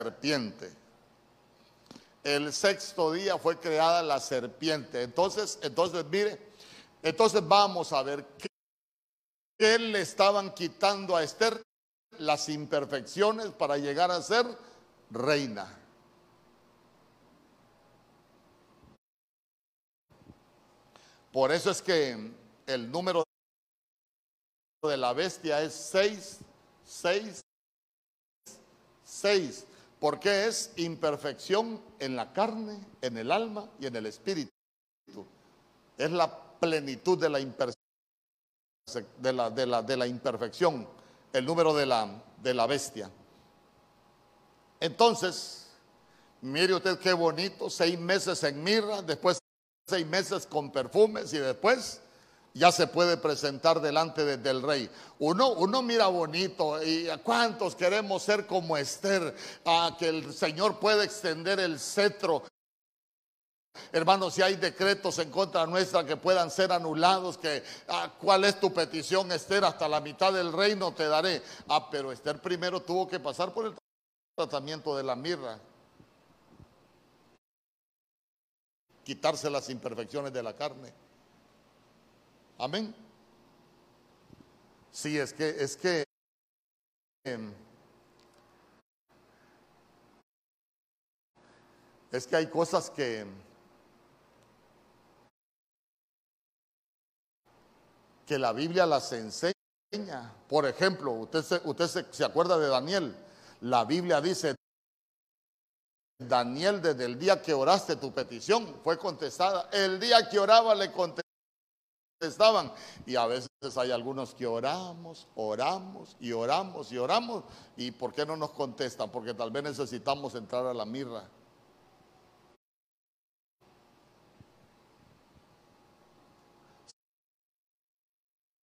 serpiente. El sexto día fue creada la serpiente. Entonces, entonces mire, entonces vamos a ver qué, qué le estaban quitando a Esther las imperfecciones para llegar a ser reina. Por eso es que el número de la bestia es 6, 6, 6, porque es imperfección en la carne, en el alma y en el espíritu. Es la plenitud de la, la, de la imperfección. el número de la, de la bestia. Entonces, mire usted qué bonito, seis meses en mirra, después seis meses con perfumes y después ya se puede presentar delante del rey. Uno, uno mira bonito y cuántos queremos ser como Esther, a que el Señor pueda extender el cetro. Hermanos, si hay decretos en contra nuestra que puedan ser anulados, que cuál es tu petición, Esther, hasta la mitad del reino te daré. Ah, pero Esther primero tuvo que pasar por el tratamiento de la mirra. Quitarse las imperfecciones de la carne. Amén. Sí, es que, es que em, es que hay cosas que que la Biblia las enseña. Por ejemplo, usted usted se, se acuerda de Daniel. La Biblia dice, Daniel, desde el día que oraste tu petición fue contestada. El día que oraba le contesté estaban. Y a veces hay algunos que oramos, oramos y oramos y oramos. ¿Y por qué no nos contestan? Porque tal vez necesitamos entrar a la mirra.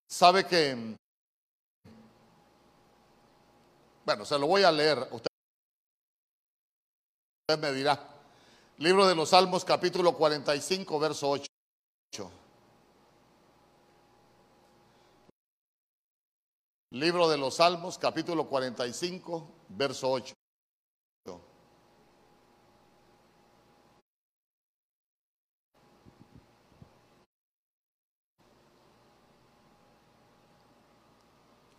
Sabe que, bueno, se lo voy a leer. Usted me dirá. Libro de los Salmos, capítulo 45, verso 8. Libro de los Salmos, capítulo 45, verso 8.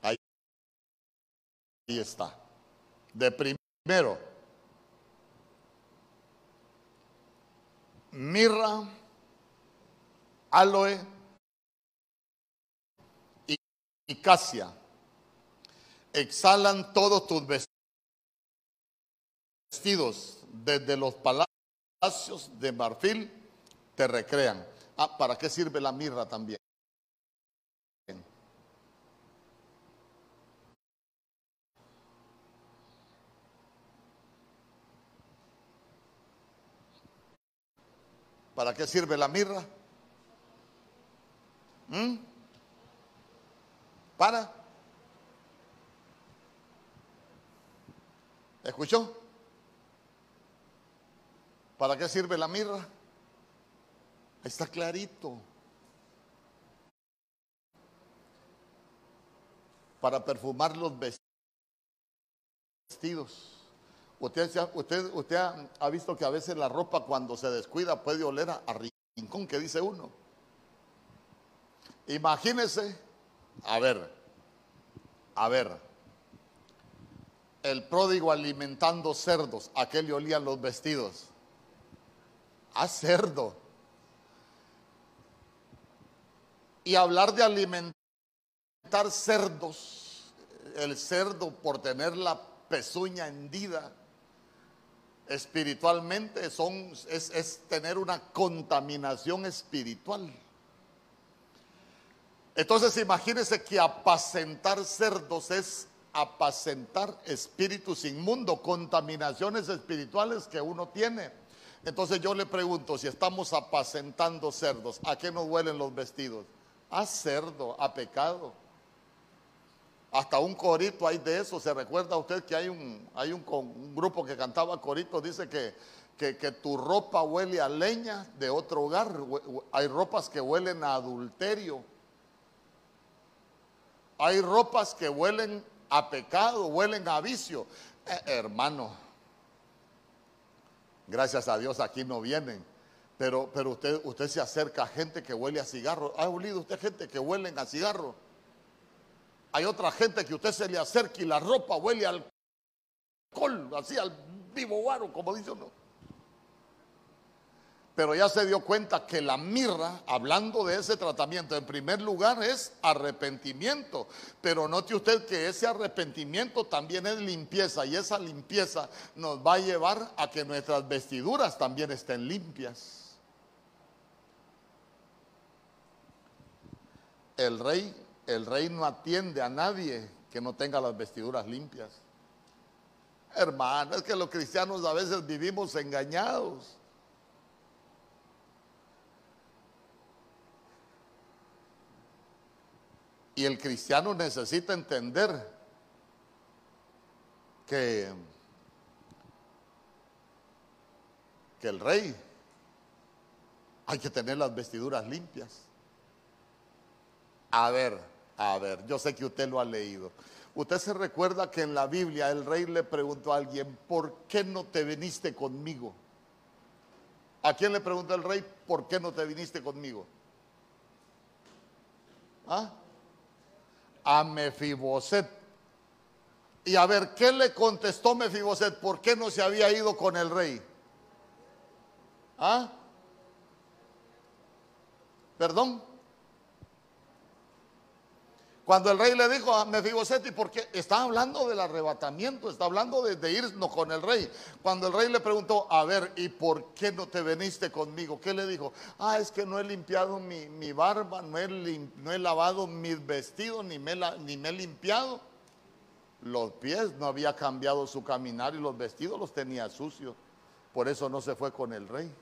Ahí, ahí está. De primero, mirra, aloe y, y casia exhalan todos tus vestidos desde los palacios de marfil, te recrean. Ah, ¿para qué sirve la mirra también? ¿Para qué sirve la mirra? ¿Mm? ¿Para? ¿Escuchó? ¿Para qué sirve la mirra? Está clarito. Para perfumar los vestidos. Usted, ha, visto que a veces la ropa cuando se descuida puede oler a, a rincón, que dice uno. Imagínese, a ver, a ver, el pródigo alimentando cerdos, a qué le olían los vestidos. A cerdo. Y hablar de alimentar cerdos, el cerdo por tener la pezuña hendida, espiritualmente son, es, es tener una contaminación espiritual. Entonces imagínense que apacentar cerdos es apacentar espíritus inmundos, contaminaciones espirituales que uno tiene. Entonces yo le pregunto, si estamos apacentando cerdos, ¿a qué nos huelen los vestidos? A cerdo, a pecado. Hasta un corito hay de eso. ¿Se recuerda usted que hay un, hay un, grupo que cantaba corito? Dice que, que, que, tu ropa huele a leña de otro hogar. Hay ropas que huelen a adulterio. Hay ropas que huelen a pecado, huelen a vicio. Eh, hermano, gracias a Dios aquí no vienen. Pero, pero usted, usted se acerca a gente que huele a cigarro. ¿Ha olido usted gente que huele a cigarro? Hay otra gente que usted se le acerca y la ropa huele al alcohol, así al vivo guaro, como dice uno pero ya se dio cuenta que la mirra, hablando de ese tratamiento, en primer lugar es arrepentimiento, pero note usted que ese arrepentimiento también es limpieza y esa limpieza nos va a llevar a que nuestras vestiduras también estén limpias. El rey, el rey no atiende a nadie que no tenga las vestiduras limpias. Hermano, es que los cristianos a veces vivimos engañados. Y el cristiano necesita entender que, que el rey hay que tener las vestiduras limpias. A ver, a ver, yo sé que usted lo ha leído. Usted se recuerda que en la Biblia el rey le preguntó a alguien, ¿por qué no te viniste conmigo? ¿A quién le preguntó el rey, ¿por qué no te viniste conmigo? ¿Ah? A Mefiboset. Y a ver, ¿qué le contestó Mefiboset? ¿Por qué no se había ido con el rey? ¿Ah? ¿Perdón? Cuando el rey le dijo a Mefiboset, ¿y por qué? Está hablando del arrebatamiento, está hablando de, irnos con el rey. Cuando el rey le preguntó, a ver, ¿y por qué no te veniste conmigo? ¿Qué le dijo? Ah, es que no he limpiado mi, barba, no he, no he, lavado mis vestidos, ni me, ni me he limpiado los pies, no había cambiado su caminar y los vestidos los tenía sucios. Por eso no se fue con el rey.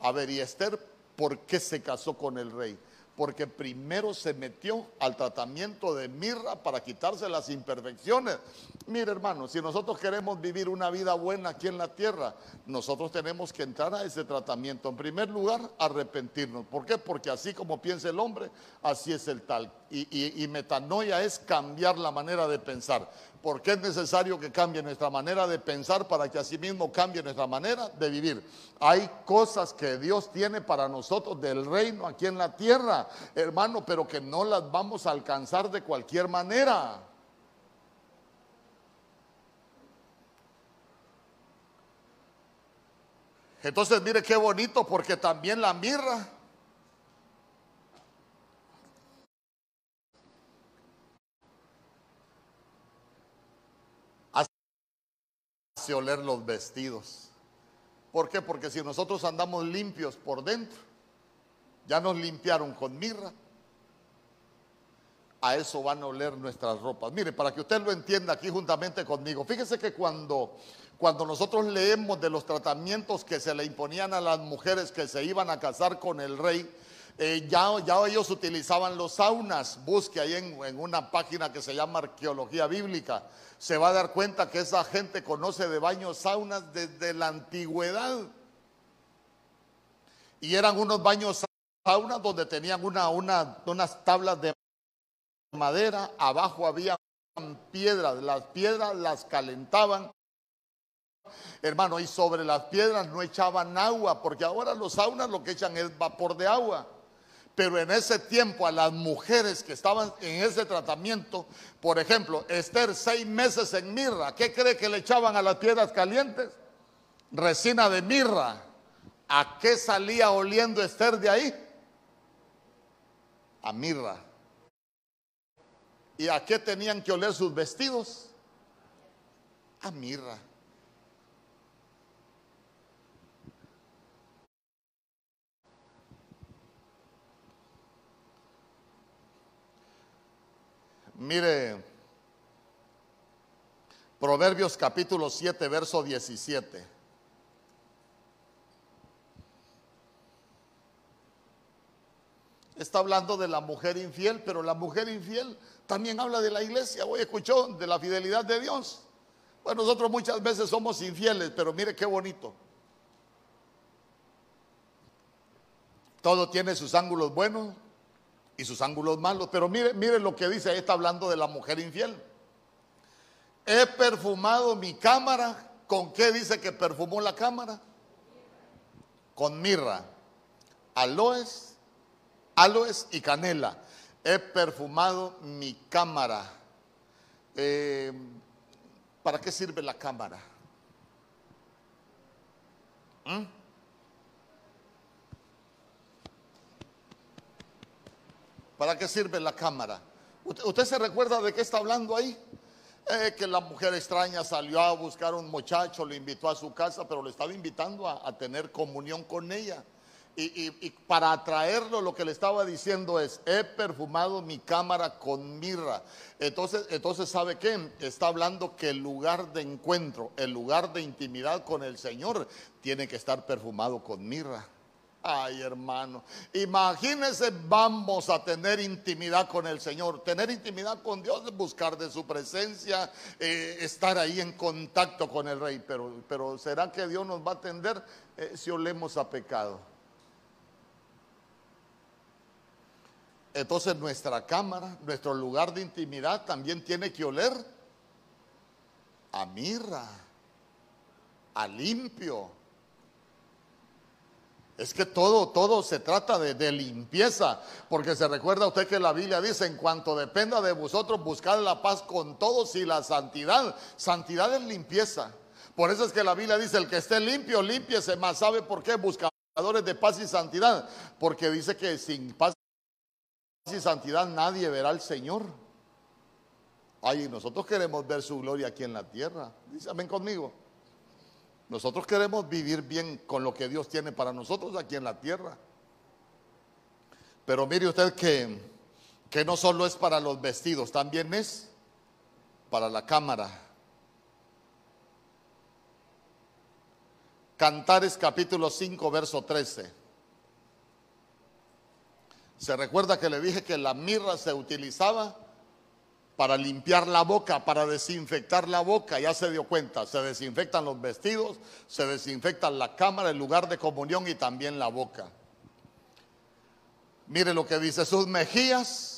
A ver, ¿y Esther por qué se casó con el rey? Porque primero se metió al tratamiento de mirra para quitarse las imperfecciones. Mire hermano, si nosotros queremos vivir una vida buena aquí en la tierra, nosotros tenemos que entrar a ese tratamiento. En primer lugar, arrepentirnos. ¿Por qué? Porque así como piensa el hombre, así es el tal. Y, y metanoia es cambiar la manera de pensar porque es necesario que cambie nuestra manera de pensar para que asimismo cambie nuestra manera de vivir. Hay cosas que Dios tiene para nosotros del reino aquí en la tierra, hermano, pero que no las vamos a alcanzar de cualquier manera. Entonces mire qué bonito porque también la mirra oler los vestidos. ¿Por qué? Porque si nosotros andamos limpios por dentro, ya nos limpiaron con mirra, a eso van a oler nuestras ropas. Mire, para que usted lo entienda aquí juntamente conmigo, fíjese que cuando, cuando nosotros leemos de los tratamientos que se le imponían a las mujeres que se iban a casar con el rey, eh, ya, ellos utilizaban los saunas. Busque ahí en, una página que se llama Arqueología Bíblica se va a dar cuenta que esa gente conoce de baños saunas desde la antigüedad. Y eran unos baños saunas donde tenían una, una, unas tablas de madera, abajo había piedras, las piedras las calentaban. Hermano, y sobre las piedras no echaban agua, porque ahora los saunas lo que echan es vapor de agua. Pero en ese tiempo a las mujeres que estaban en ese tratamiento, por ejemplo, Esther seis meses en mirra, ¿qué cree que le echaban a las piedras calientes? Resina de mirra. ¿A qué salía oliendo Esther de ahí? A mirra. ¿Y a qué tenían que oler sus vestidos? A mirra. Mire, Proverbios capítulo 7, verso 17. Está hablando de la mujer infiel, pero la mujer infiel también habla de la iglesia. Hoy escuchó de la fidelidad de Dios. Bueno, nosotros muchas veces somos infieles, pero mire qué bonito. Todo tiene sus ángulos buenos y sus ángulos malos. Pero mire, mire lo que dice, ahí está hablando de la mujer infiel. He perfumado mi cámara. ¿Con qué dice que perfumó la cámara? Con mirra, aloes, aloes y canela. He perfumado mi cámara. Eh, ¿Para qué sirve la cámara? ¿Mm? ¿Para qué sirve la cámara? ¿Usted, se recuerda de qué está hablando ahí? Eh, que la mujer extraña salió a buscar a un muchacho, le invitó a su casa, pero le estaba invitando a, tener comunión con ella. Y, para atraerlo lo que le estaba diciendo es, he perfumado mi cámara con mirra. Entonces, entonces ¿sabe qué? Está hablando que el lugar de encuentro, el lugar de intimidad con el Señor, tiene que estar perfumado con mirra. Ay, hermano, imagínense, vamos a tener intimidad con el Señor. Tener intimidad con Dios buscar de su presencia, eh, estar ahí en contacto con el Rey. Pero, pero ¿será que Dios nos va a atender eh, si olemos a pecado? Entonces nuestra cámara, nuestro lugar de intimidad también tiene que oler a mirra, a limpio es que todo, todo se trata de, limpieza, porque se recuerda usted que la Biblia dice, en cuanto dependa de vosotros, buscad la paz con todos y la santidad. Santidad es limpieza. Por eso es que la Biblia dice, el que esté limpio, limpiese más. ¿Sabe por qué? Buscadores de paz y santidad. Porque dice que sin paz y santidad nadie verá al Señor. Ay, nosotros queremos ver su gloria aquí en la tierra. Dice, amén conmigo. Nosotros queremos vivir bien con lo que Dios tiene para nosotros aquí en la tierra. Pero mire usted que, que no solo es para los vestidos, también es para la cámara. Cantares capítulo 5, verso 13. Se recuerda que le dije que la mirra se utilizaba para limpiar la boca, para desinfectar la boca, ya se dio cuenta, se desinfectan los vestidos, se desinfectan la cámara, el lugar de comunión y también la boca. Mire lo que dice, sus mejillas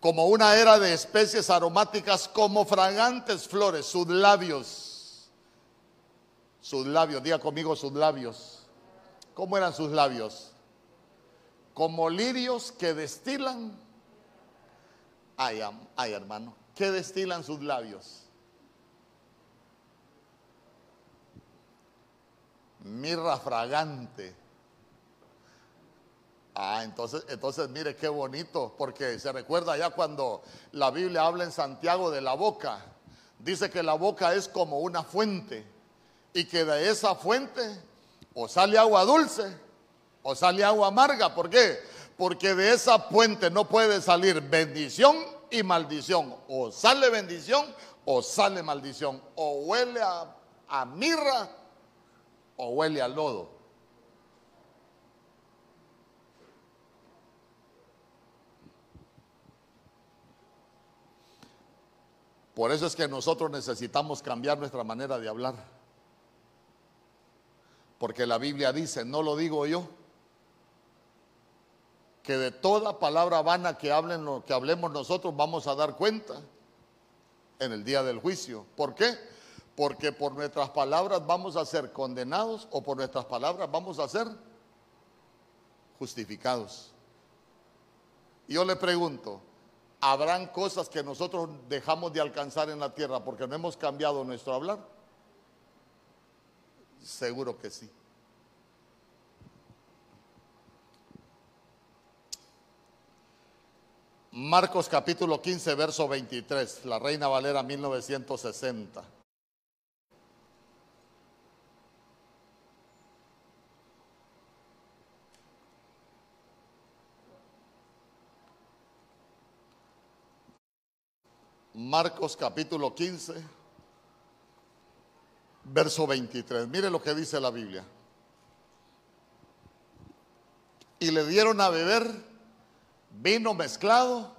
como una era de especies aromáticas, como fragantes flores, sus labios, sus labios, diga conmigo sus labios. ¿Cómo eran sus labios? Como lirios que destilan Ay, ay, hermano, ¿qué destilan sus labios? Mirra fragante. Ah, entonces, entonces mire qué bonito, porque se recuerda ya cuando la Biblia habla en Santiago de la boca, dice que la boca es como una fuente y que de esa fuente o sale agua dulce o sale agua amarga. ¿Por qué? Porque de esa fuente no puede salir bendición y maldición. O sale bendición o sale maldición. O huele a, mirra o huele a lodo. Por eso es que nosotros necesitamos cambiar nuestra manera de hablar. Porque la Biblia dice, no lo digo yo, que de toda palabra vana que, hablen, que hablemos nosotros vamos a dar cuenta en el día del juicio. ¿Por qué? Porque por nuestras palabras vamos a ser condenados o por nuestras palabras vamos a ser justificados. Yo le pregunto, ¿habrán cosas que nosotros dejamos de alcanzar en la tierra porque no hemos cambiado nuestro hablar? Seguro que sí. Marcos capítulo 15, verso 23, la Reina Valera 1960. Marcos capítulo 15, verso 23. Mire lo que dice la Biblia. Y le dieron a beber vino mezclado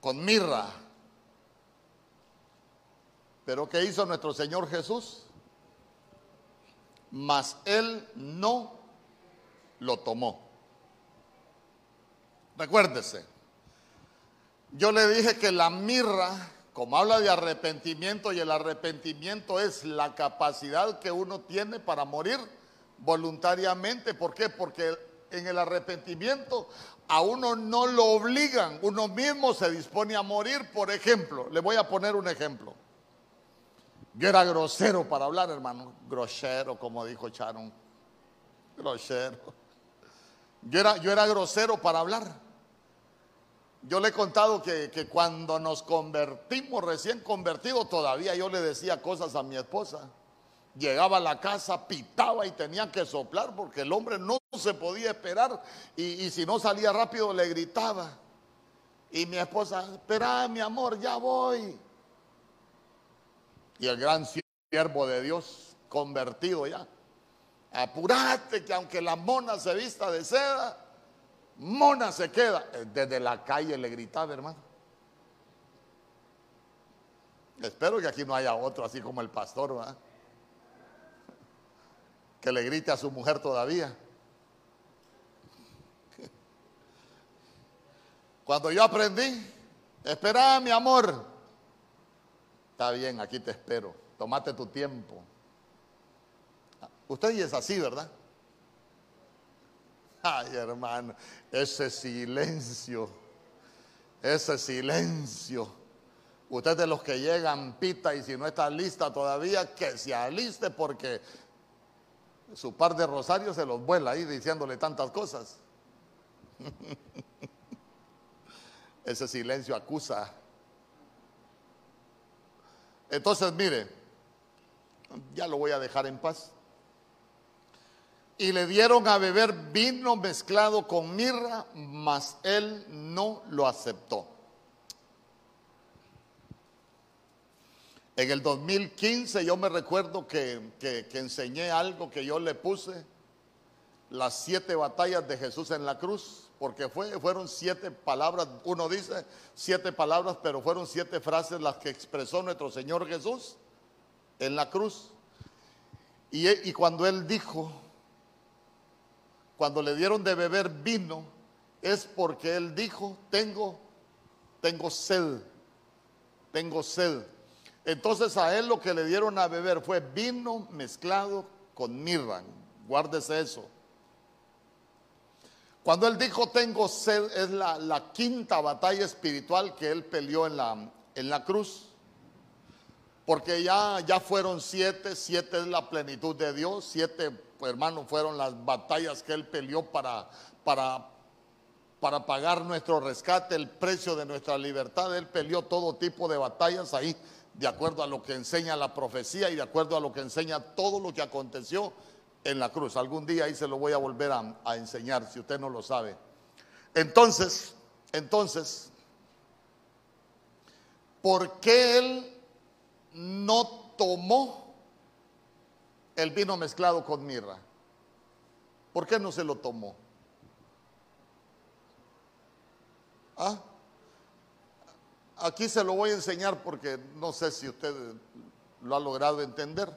con mirra. Pero ¿qué hizo nuestro Señor Jesús? Mas Él no lo tomó. Recuérdese, yo le dije que la mirra, como habla de arrepentimiento, y el arrepentimiento es la capacidad que uno tiene para morir voluntariamente. ¿Por qué? Porque en el arrepentimiento a uno no lo obligan, uno mismo se dispone a morir. Por ejemplo, le voy a poner un ejemplo. Yo era grosero para hablar, hermano. Grosero, como dijo Charon. Grosero. Yo era, yo era grosero para hablar. Yo le he contado que, que cuando nos convertimos, recién convertidos, todavía yo le decía cosas a mi esposa. Llegaba a la casa, pitaba y tenía que soplar porque el hombre no se podía esperar y, si no salía rápido le gritaba. Y mi esposa, espera mi amor, ya voy. Y el gran siervo de Dios, convertido ya, apurate que aunque la mona se vista de seda, mona se queda. Desde la calle le gritaba, hermano. Espero que aquí no haya otro así como el pastor, ¿verdad? Que le grite a su mujer todavía. Cuando yo aprendí, espera mi amor. Está bien, aquí te espero. Tómate tu tiempo. Usted es así, ¿verdad? Ay, hermano, ese silencio, ese silencio Usted de los que llegan, pita y si no está lista todavía, que se aliste porque su par de rosarios se los vuela ahí diciéndole tantas cosas. Ese silencio acusa. Entonces, mire, ya lo voy a dejar en paz. Y le dieron a beber vino mezclado con mirra, mas él no lo aceptó. En el 2015 yo me recuerdo que, enseñé algo que yo le puse, las siete batallas de Jesús en la cruz, porque fue, fueron siete palabras, uno dice siete palabras, pero fueron siete frases las que expresó nuestro Señor Jesús en la cruz. Y, y cuando Él dijo, cuando le dieron de beber vino, es porque Él dijo, tengo, tengo sed, tengo sed. Entonces a él lo que le dieron a beber fue vino mezclado con mirra. Guárdese eso. Cuando él dijo tengo sed, es la, quinta batalla espiritual que él peleó en la, en la cruz. Porque ya, ya fueron siete, siete es la plenitud de Dios, siete, hermanos, fueron las batallas que él peleó para, para, para pagar nuestro rescate, el precio de nuestra libertad. Él peleó todo tipo de batallas ahí de acuerdo a lo que enseña la profecía y de acuerdo a lo que enseña todo lo que aconteció en la cruz. Algún día ahí se lo voy a volver a, enseñar si usted no lo sabe. Entonces, entonces, ¿por qué él no tomó el vino mezclado con mirra? ¿Por qué no se lo tomó? ¿Ah? Aquí se lo voy a enseñar porque no sé si usted lo ha logrado entender.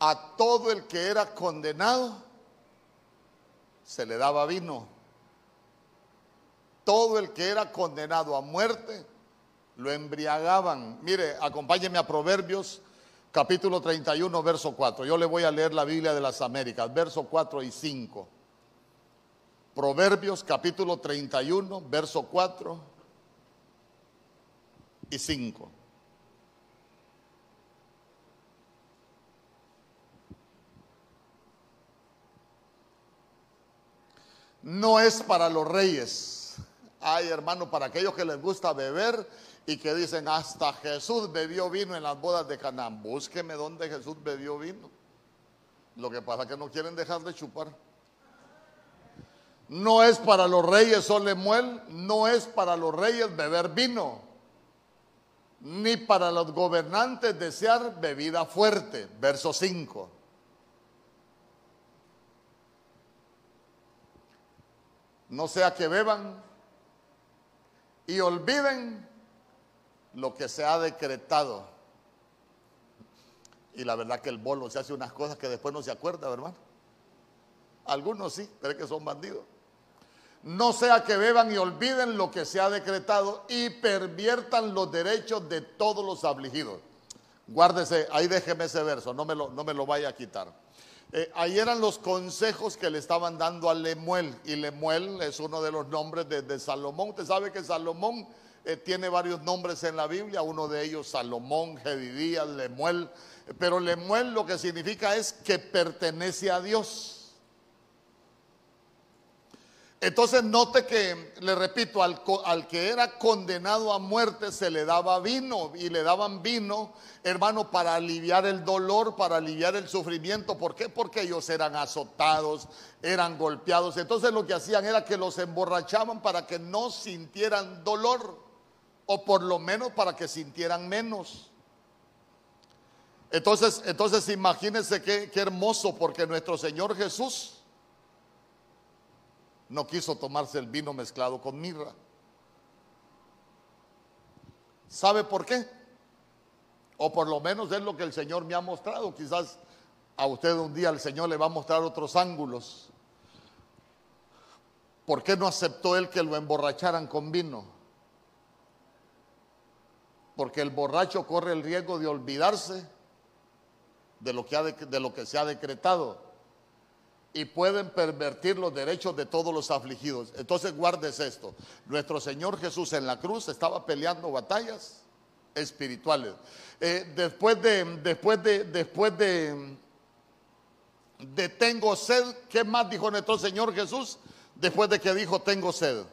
A todo el que era condenado se le daba vino. Todo el que era condenado a muerte lo embriagaban. Mire, acompáñeme a Proverbios capítulo 31, verso 4. Yo le voy a leer la Biblia de las Américas, verso 4 y 5. Proverbios capítulo 31, verso 4 y 5. No es para los reyes. Ay, hermano, para aquellos que les gusta beber y que dicen, hasta Jesús bebió vino en las bodas de Canaán. Búsqueme dónde Jesús bebió vino. Lo que pasa es que no quieren dejar de chupar. No es para los reyes Olemuel, no es para los reyes beber vino, ni para los gobernantes desear bebida fuerte. Verso 5. No sea que beban y olviden lo que se ha decretado. Y la verdad que el bolo se hace unas cosas que después no se acuerda, hermano. Algunos sí, pero es que son bandidos. No sea que beban y olviden lo que se ha decretado y perviertan los derechos de todos los afligidos. Guárdese, ahí déjeme ese verso, no me lo, no me lo vaya a quitar. Eh, ahí eran los consejos que le estaban dando a Lemuel. Y Lemuel es uno de los nombres de, de Salomón. Usted sabe que Salomón eh, tiene varios nombres en la Biblia, uno de ellos Salomón, Jedidías, Lemuel, pero Lemuel lo que significa es que pertenece a Dios. Entonces note que, le repito, al, al, que era condenado a muerte se le daba vino y le daban vino, hermano, para aliviar el dolor, para aliviar el sufrimiento. ¿Por qué? Porque ellos eran azotados, eran golpeados. Entonces lo que hacían era que los emborrachaban para que no sintieran dolor o por lo menos para que sintieran menos. Entonces, entonces imagínense qué, qué hermoso, porque nuestro Señor Jesús no quiso tomarse el vino mezclado con mirra. ¿Sabe por qué? O por lo menos es lo que el Señor me ha mostrado. Quizás a usted un día el Señor le va a mostrar otros ángulos. ¿Por qué no aceptó él que lo emborracharan con vino? Porque el borracho corre el riesgo de olvidarse de lo que, se ha decretado y pueden pervertir los derechos de todos los afligidos. Entonces guardes esto. Nuestro Señor Jesús en la cruz estaba peleando batallas espirituales. Eh, después de, después de, después de, de tengo sed, ¿qué más dijo nuestro Señor Jesús? Después de que dijo tengo sed.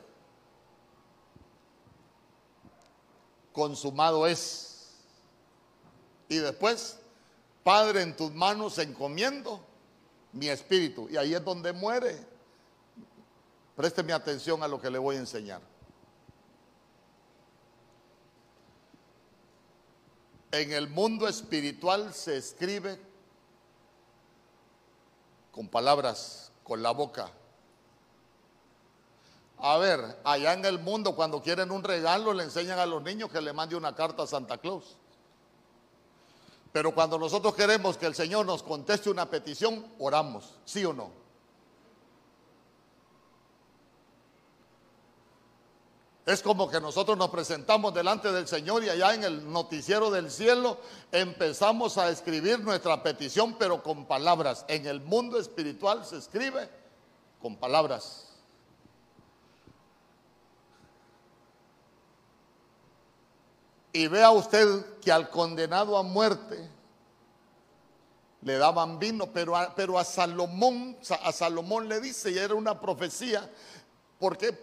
Consumado es. Y después Padre, en tus manos encomiendo mi espíritu. Y ahí es donde muere. Présteme atención a lo que le voy a enseñar. En el mundo espiritual se escribe con palabras, con la boca. A ver, allá en el mundo cuando quieren un regalo le enseñan a los niños que le mande una carta a Santa Claus. Pero cuando nosotros queremos que el Señor nos conteste una petición, oramos, ¿sí o no? Es como que nosotros nos presentamos delante del Señor y allá en el noticiero del cielo empezamos a escribir nuestra petición, pero con palabras. En el mundo espiritual se escribe con palabras. Y vea usted que al condenado a muerte le daban vino, pero a, pero a Salomón, a Salomón le dice, y era una profecía, porque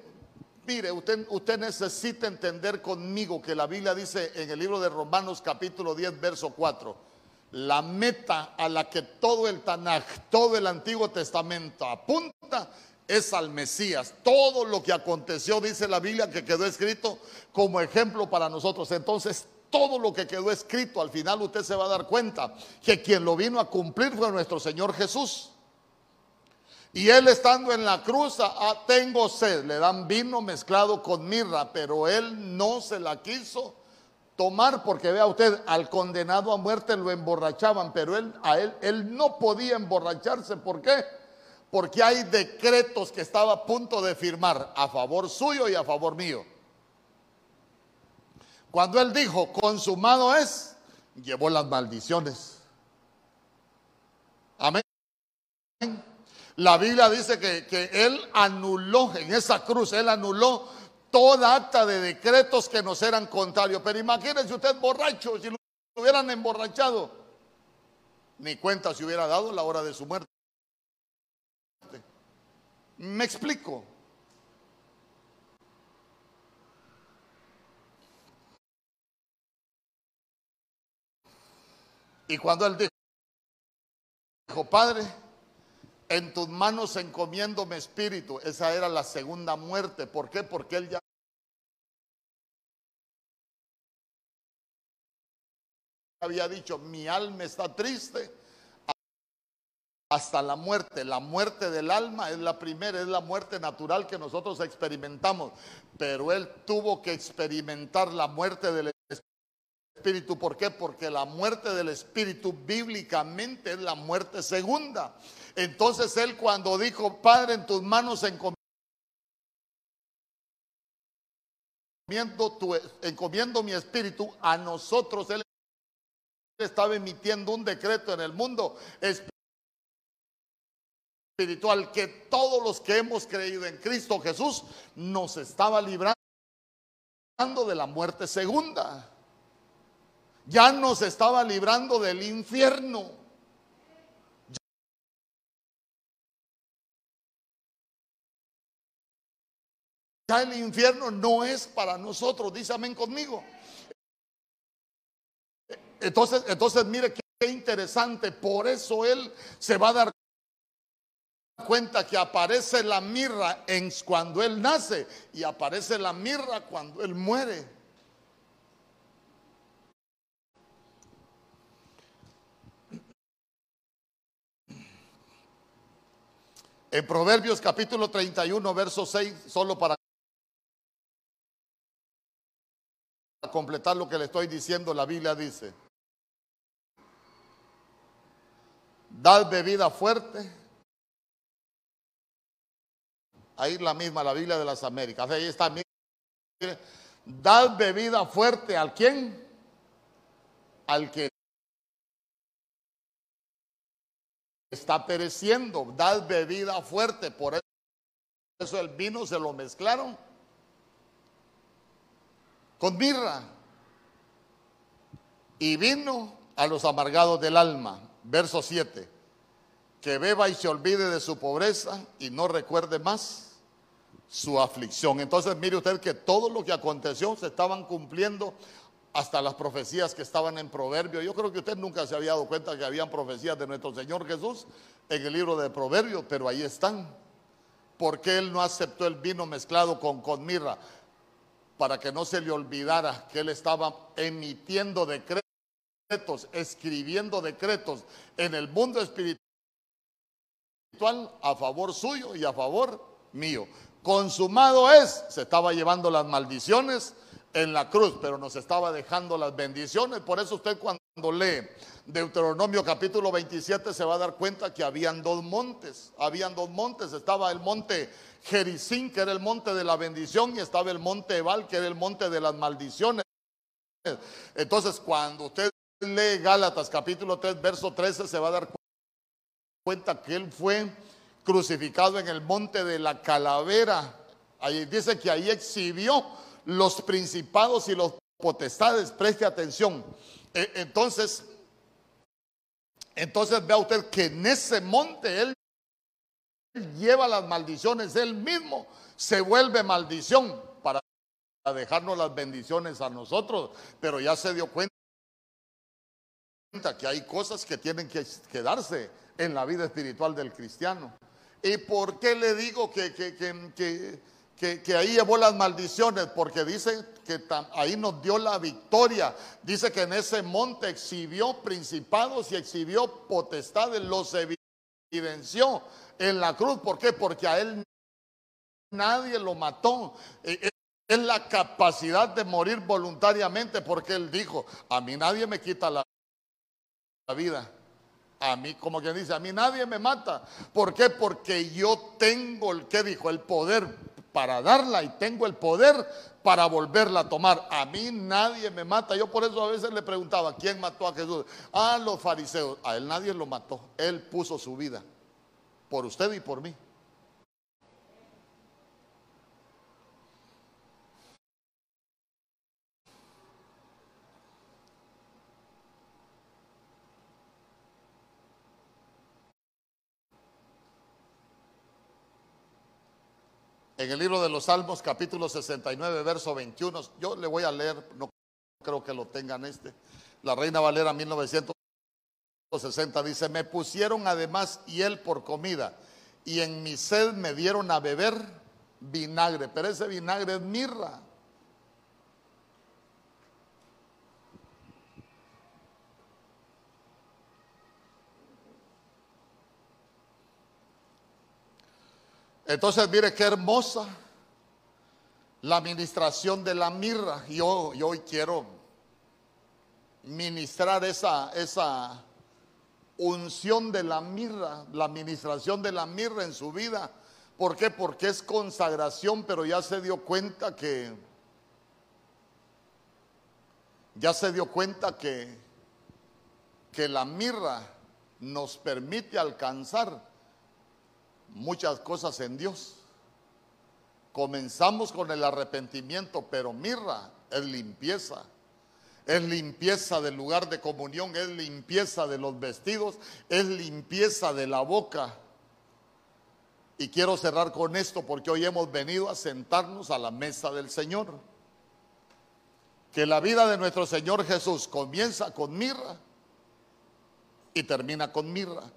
mire, usted, usted necesita entender conmigo que la Biblia dice en el libro de Romanos capítulo 10, verso 4, la meta a la que todo el Tanaj, todo el Antiguo Testamento apunta es al Mesías. Todo lo que aconteció, dice la Biblia, que quedó escrito como ejemplo para nosotros. Entonces, todo lo que quedó escrito, al final usted se va a dar cuenta que quien lo vino a cumplir fue nuestro Señor Jesús. Y él estando en la cruz, ah, tengo sed, le dan vino mezclado con mirra, pero él no se la quiso tomar porque vea usted, al condenado a muerte lo emborrachaban, pero él, a él, él no podía emborracharse. ¿Por qué? Porque hay decretos que estaba a punto de firmar a favor suyo y a favor mío. Cuando él dijo, consumado es, llevó las maldiciones. Amén. La Biblia dice que, que, él anuló en esa cruz, él anuló toda acta de decretos que nos eran contrarios. Pero imagínense usted borracho, si lo hubieran emborrachado, ni cuenta se hubiera dado la hora de su muerte. Me explico. Y cuando él dijo, Padre, en tus manos encomiendo mi espíritu, esa era la segunda muerte. ¿Por qué? Porque él ya había dicho, mi alma está triste hasta la muerte. La muerte del alma es la primera, es la muerte natural que nosotros experimentamos. Pero él tuvo que experimentar la muerte del espíritu. ¿Por qué? Porque la muerte del espíritu bíblicamente es la muerte segunda. Entonces él cuando dijo, Padre, en tus manos encomiendo, encomiendo mi espíritu, a nosotros él estaba emitiendo un decreto en el mundo espiritual que todos los que hemos creído en Cristo Jesús nos estaba librando de la muerte segunda. Ya nos estaba librando del infierno. ya el infierno no es para nosotros, dice amén conmigo. Entonces, entonces mire qué interesante, por eso él se va a dar cuenta que aparece la mirra en, cuando él nace y aparece la mirra cuando él muere. En Proverbios capítulo 31, verso 6, solo para completar lo que le estoy diciendo, la Biblia dice, dad bebida fuerte. Ahí la misma, la Biblia de las Américas. Ahí está. Dad bebida fuerte al quién? Al que está pereciendo. Dad bebida fuerte. Por eso el vino se lo mezclaron con mirra. Y vino a los amargados del alma. Verso 7. Que beba y se olvide de su pobreza y no recuerde más su aflicción. Entonces mire usted que todo lo que aconteció se estaban cumpliendo hasta las profecías que estaban en Proverbio. Yo creo que usted nunca se había dado cuenta que habían profecías de nuestro Señor Jesús en el libro de Proverbios, pero ahí están. porque él no aceptó el vino mezclado con, con mirra? Para que no se le olvidara que él estaba emitiendo decretos, escribiendo decretos en el mundo espiritual a favor suyo y a favor mío. Consumado es, se estaba llevando las maldiciones en la cruz, pero nos estaba dejando las bendiciones. Por eso usted cuando lee Deuteronomio capítulo 27 se va a dar cuenta que habían dos montes, habían dos montes, estaba el monte Jericín, que era el monte de la bendición, y estaba el monte Ebal, que era el monte de las maldiciones. Entonces, cuando usted lee Gálatas capítulo 3, verso 13, se va a dar cuenta que él fue crucificado en el monte de la calavera. Ahí dice que ahí exhibió los principados y los potestades, preste atención. E, entonces, entonces vea usted que en ese monte él lleva las maldiciones, él mismo se vuelve maldición para dejarnos las bendiciones a nosotros, pero ya se dio cuenta que hay cosas que tienen que quedarse en la vida espiritual del cristiano. ¿Y por qué le digo que, ahí llevó las maldiciones, porque dice que ahí nos dio la victoria. Dice que en ese monte exhibió principados y exhibió potestades, los evidenció en la cruz. ¿Por qué? Porque a él nadie lo mató. E, e, es la capacidad de morir voluntariamente, porque él dijo, a mí nadie me quita la vida. A mí, como quien dice, a mí nadie me mata. ¿Por qué? Porque yo tengo el que dijo, el poder para darla y tengo el poder para volverla a tomar. A mí nadie me mata. Yo por eso a veces le preguntaba, ¿quién mató a Jesús? A los fariseos. A él nadie lo mató. Él puso su vida por usted y por mí. En el libro de los Salmos, capítulo 69, verso 21. Yo le voy a leer, no creo que lo tengan este. La Reina Valera 1960 dice, me pusieron además hiel por comida y en mi sed me dieron a beber vinagre, pero ese vinagre es mirra. Entonces, mire qué hermosa la administración de la mirra. Yo, yo hoy quiero ministrar esa, esa unción de la mirra, la administración de la mirra en su vida. ¿Por qué? Porque es consagración, pero ya se dio cuenta que, ya se dio cuenta que, que la mirra nos permite alcanzar muchas cosas en Dios. Comenzamos con el arrepentimiento, pero mirra es limpieza. Es limpieza del lugar de comunión, es limpieza de los vestidos, es limpieza de la boca. Y quiero cerrar con esto porque hoy hemos venido a sentarnos a la mesa del Señor. Que la vida de nuestro Señor Jesús comienza con mirra y termina con mirra.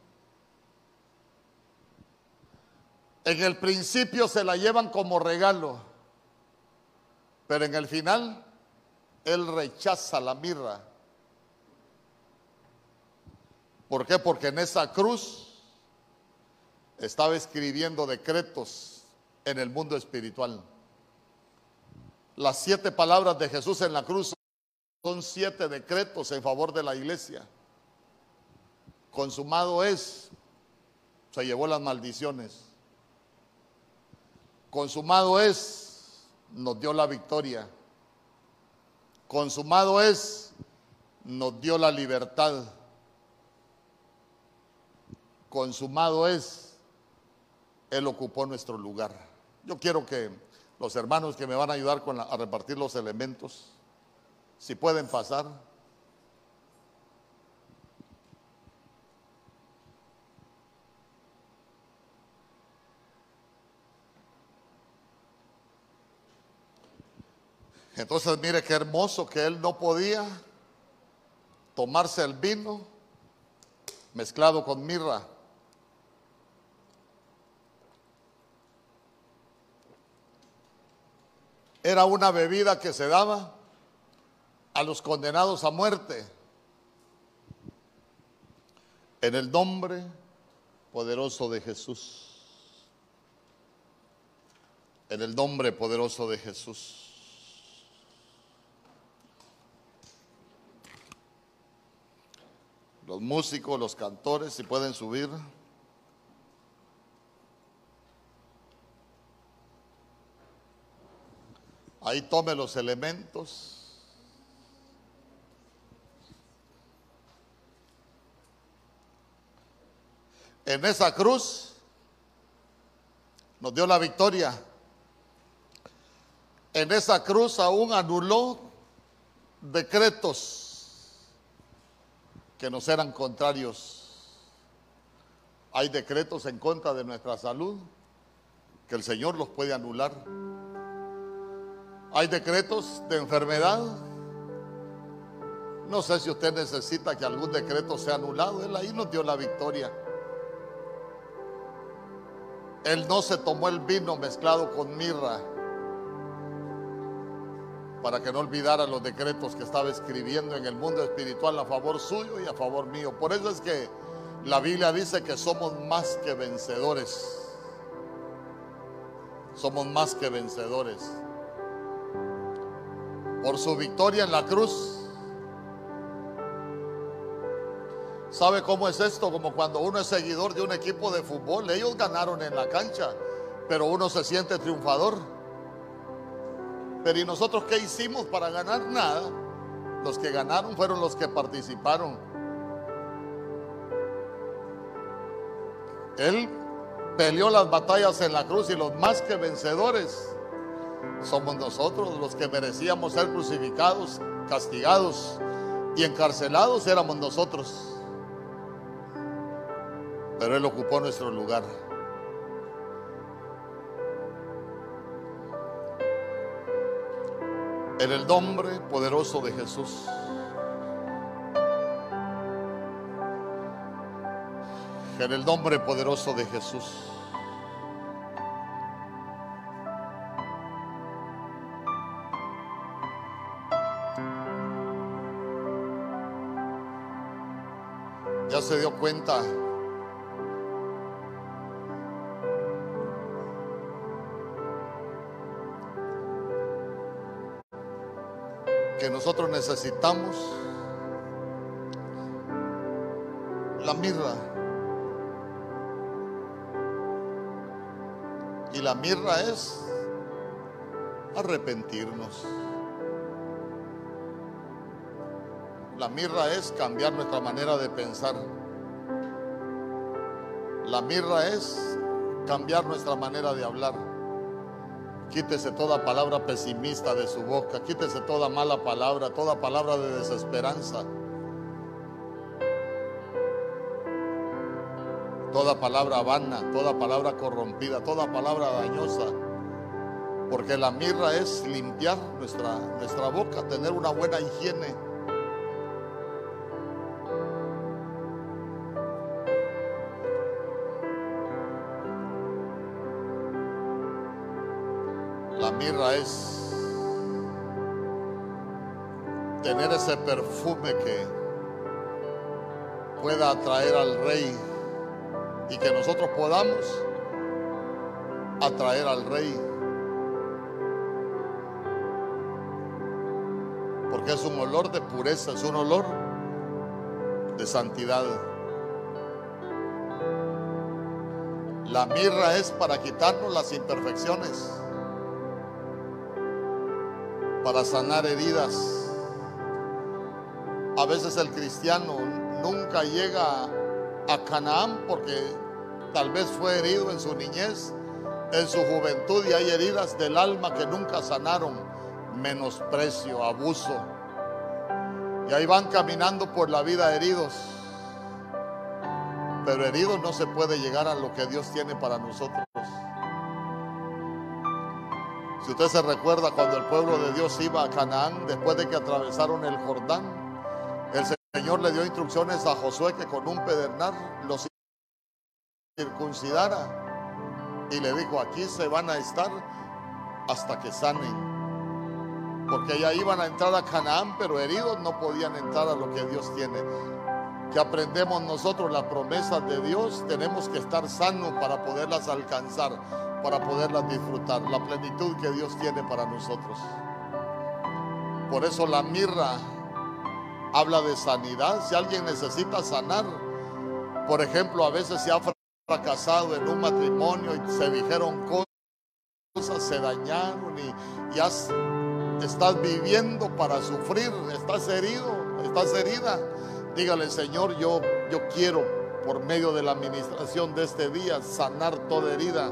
En el principio se la llevan como regalo, pero en el final Él rechaza la mirra. ¿Por qué? Porque en esa cruz estaba escribiendo decretos en el mundo espiritual. Las siete palabras de Jesús en la cruz son siete decretos en favor de la iglesia. Consumado es, se llevó las maldiciones. Consumado es, nos dio la victoria. Consumado es, nos dio la libertad. Consumado es, él ocupó nuestro lugar. Yo quiero que los hermanos que me van a ayudar a repartir los elementos, si pueden pasar. Entonces mire qué hermoso que él no podía tomarse el vino mezclado con mirra Era una bebida que se daba a los condenados a muerte. En el nombre poderoso de Jesús. En el nombre poderoso de Jesús. Los músicos, los cantores, si pueden subir. Ahí tome los elementos. En esa cruz nos dio la victoria. En esa cruz aún anuló decretos que nos eran contrarios. Hay decretos en contra de nuestra salud que el Señor los puede anular. Hay decretos de enfermedad. No sé si usted necesita que algún decreto sea anulado. Él ahí nos dio la victoria. Él no se tomó el vino mezclado con mirra para que no olvidara los decretos que estaba escribiendo en el mundo espiritual a favor suyo y a favor mío. Por eso es que la Biblia dice que somos más que vencedores. Somos más que vencedores por su victoria en la cruz. ¿Sabe cómo es esto? Como cuando uno es seguidor de un equipo de fútbol. Ellos ganaron en la cancha, pero uno se siente triunfador. Pero ¿y nosotros qué hicimos para ganar nada? Los que ganaron fueron los que participaron. Él peleó las batallas en la cruz y los más que vencedores somos nosotros los que merecíamos ser crucificados, castigados y encarcelados éramos nosotros. Pero Él ocupó nuestro lugar. En el nombre poderoso de Jesús. En el nombre poderoso de Jesús. se dio cuenta nosotros necesitamos la mirra. Y la mirra es arrepentirnos. La mirra es cambiar nuestra manera de pensar. La mirra es cambiar nuestra manera de hablar. Quítese toda palabra pesimista de su boca, quítese toda mala palabra, toda palabra de desesperanza. toda palabra vana, toda palabra corrompida, toda palabra dañosa. Porque la mirra es limpiar nuestra, nuestra boca, tener una buena higiene. Es tener ese perfume que pueda atraer al rey y que nosotros podamos atraer al rey. Porque es un olor de pureza, es un olor de santidad. La mirra es para quitarnos las imperfecciones, para sanar heridas. A veces el cristiano nunca llega a Canaán porque tal vez fue herido en su niñez, en su juventud y hay heridas del alma que nunca sanaron, menosprecio, abuso. Y ahí van caminando por la vida heridos. Pero heridos no se puede llegar a lo que Dios tiene para nosotros. Si usted se recuerda cuando el pueblo de Dios iba a Canaán, después de que atravesaron el Jordán, el Señor le dio instrucciones a Josué que con un pedernal los circuncidara. Y le dijo, aquí se van a estar hasta que sanen. Porque ya iban a entrar a Canaán, pero heridos no podían entrar a lo que Dios tiene. Que aprendemos nosotros las promesas de Dios, tenemos que estar sanos para poderlas alcanzar, para poderlas disfrutar, la plenitud que Dios tiene para nosotros. Por eso la mirra habla de sanidad. Si alguien necesita sanar, por ejemplo, a veces se ha fracasado en un matrimonio y se dijeron cosas, se dañaron y ya estás viviendo para sufrir, estás herido, estás herida. Dígale, Señor, yo, yo quiero por medio de la administración de este día sanar toda herida.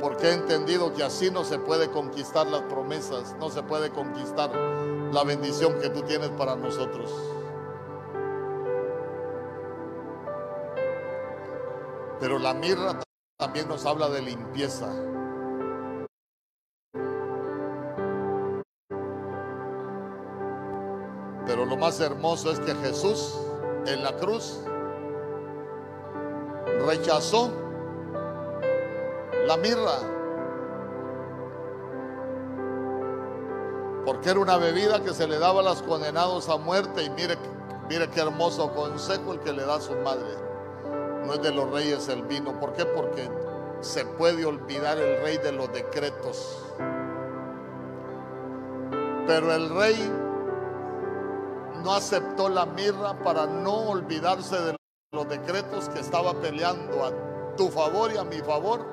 Porque he entendido que así no se puede conquistar las promesas, no se puede conquistar la bendición que tú tienes para nosotros. Pero la mirra también nos habla de limpieza. Pero lo más hermoso es que Jesús en la cruz rechazó la mirra. Porque era una bebida que se le daba a los condenados a muerte. Y mire, mire qué hermoso consejo el que le da a su madre. No es de los reyes el vino. ¿Por qué? Porque se puede olvidar el rey de los decretos. Pero el rey no aceptó la mirra para no olvidarse de los decretos que estaba peleando a tu favor y a mi favor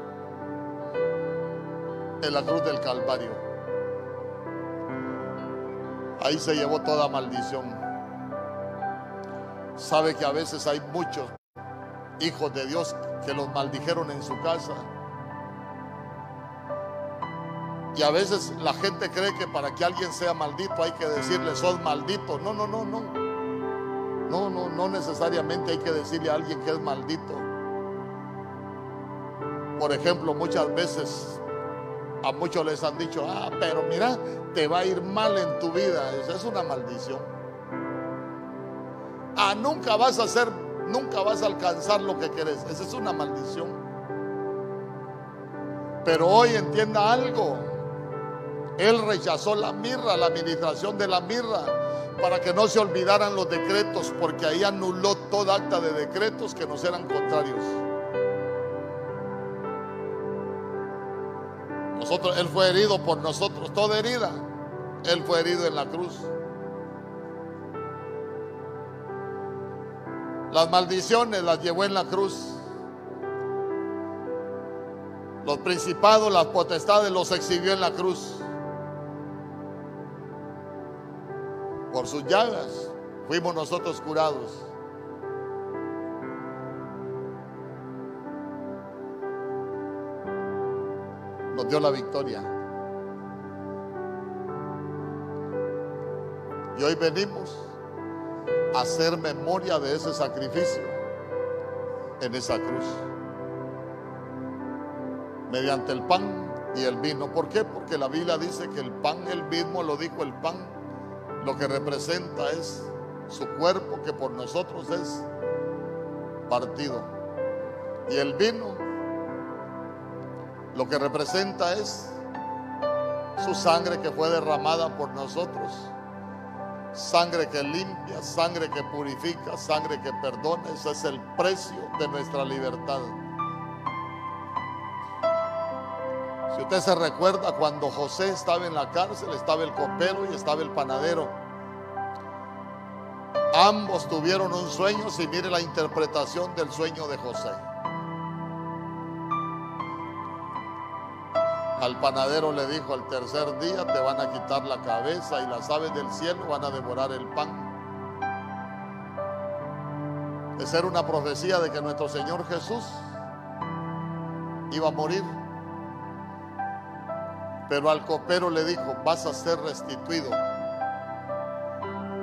en la cruz del Calvario. Ahí se llevó toda maldición. Sabe que a veces hay muchos hijos de Dios que los maldijeron en su casa. Y a veces la gente cree que para que alguien sea maldito hay que decirle, sos maldito. No, no, no, no. No, no, no necesariamente hay que decirle a alguien que es maldito. Por ejemplo, muchas veces a muchos les han dicho, ah, pero mira, te va a ir mal en tu vida. Esa es una maldición. Ah, nunca vas a hacer, nunca vas a alcanzar lo que querés. Esa es una maldición. Pero hoy entienda algo. Él rechazó la mirra, la administración de la mirra, para que no se olvidaran los decretos, porque ahí anuló toda acta de decretos que nos eran contrarios. Nosotros, él fue herido por nosotros, toda herida. Él fue herido en la cruz. Las maldiciones las llevó en la cruz. Los principados, las potestades los exhibió en la cruz. Por sus llagas fuimos nosotros curados. Nos dio la victoria. Y hoy venimos a hacer memoria de ese sacrificio. en esa cruz. Mediante el pan y el vino. ¿Por qué? Porque la Biblia dice que el pan, el mismo lo dijo el pan, lo que representa es su cuerpo que por nosotros es partido. Y el vino lo que representa es su sangre que fue derramada por nosotros. Sangre que limpia, sangre que purifica, sangre que perdona. Ese es el precio de nuestra libertad. Si usted se recuerda cuando José estaba en la cárcel, estaba el copero y estaba el panadero. Ambos tuvieron un sueño, si mire la interpretación del sueño de José. Al panadero le dijo, al tercer día te van a quitar la cabeza y las aves del cielo van a devorar el pan. Esa era una profecía de que nuestro Señor Jesús iba a morir. Pero al copero le dijo, vas a ser restituido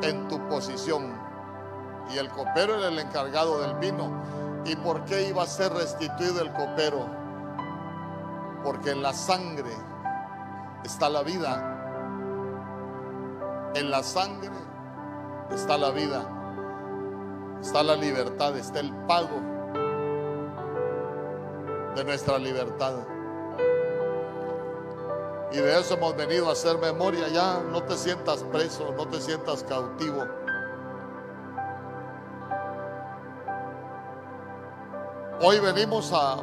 en tu posición. Y el copero era el encargado del vino. ¿Y por qué iba a ser restituido el copero? Porque en la sangre está la vida. En la sangre está la vida. Está la libertad, está el pago de nuestra libertad. Y de eso hemos venido a hacer memoria. Ya no te sientas preso, no te sientas cautivo. Hoy venimos a,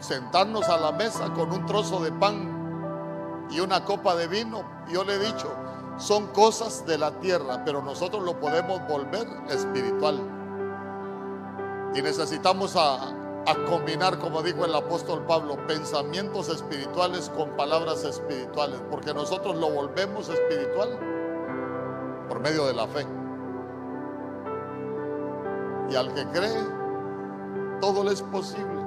sentarnos a la mesa con un trozo de pan y una copa de vino. Yo le he dicho, son cosas de la tierra, pero nosotros lo podemos volver espiritual. Y necesitamos a, a combinar, como dijo el apóstol Pablo, pensamientos espirituales con palabras espirituales, porque nosotros lo volvemos espiritual por medio de la fe. Y al que cree, todo le es posible.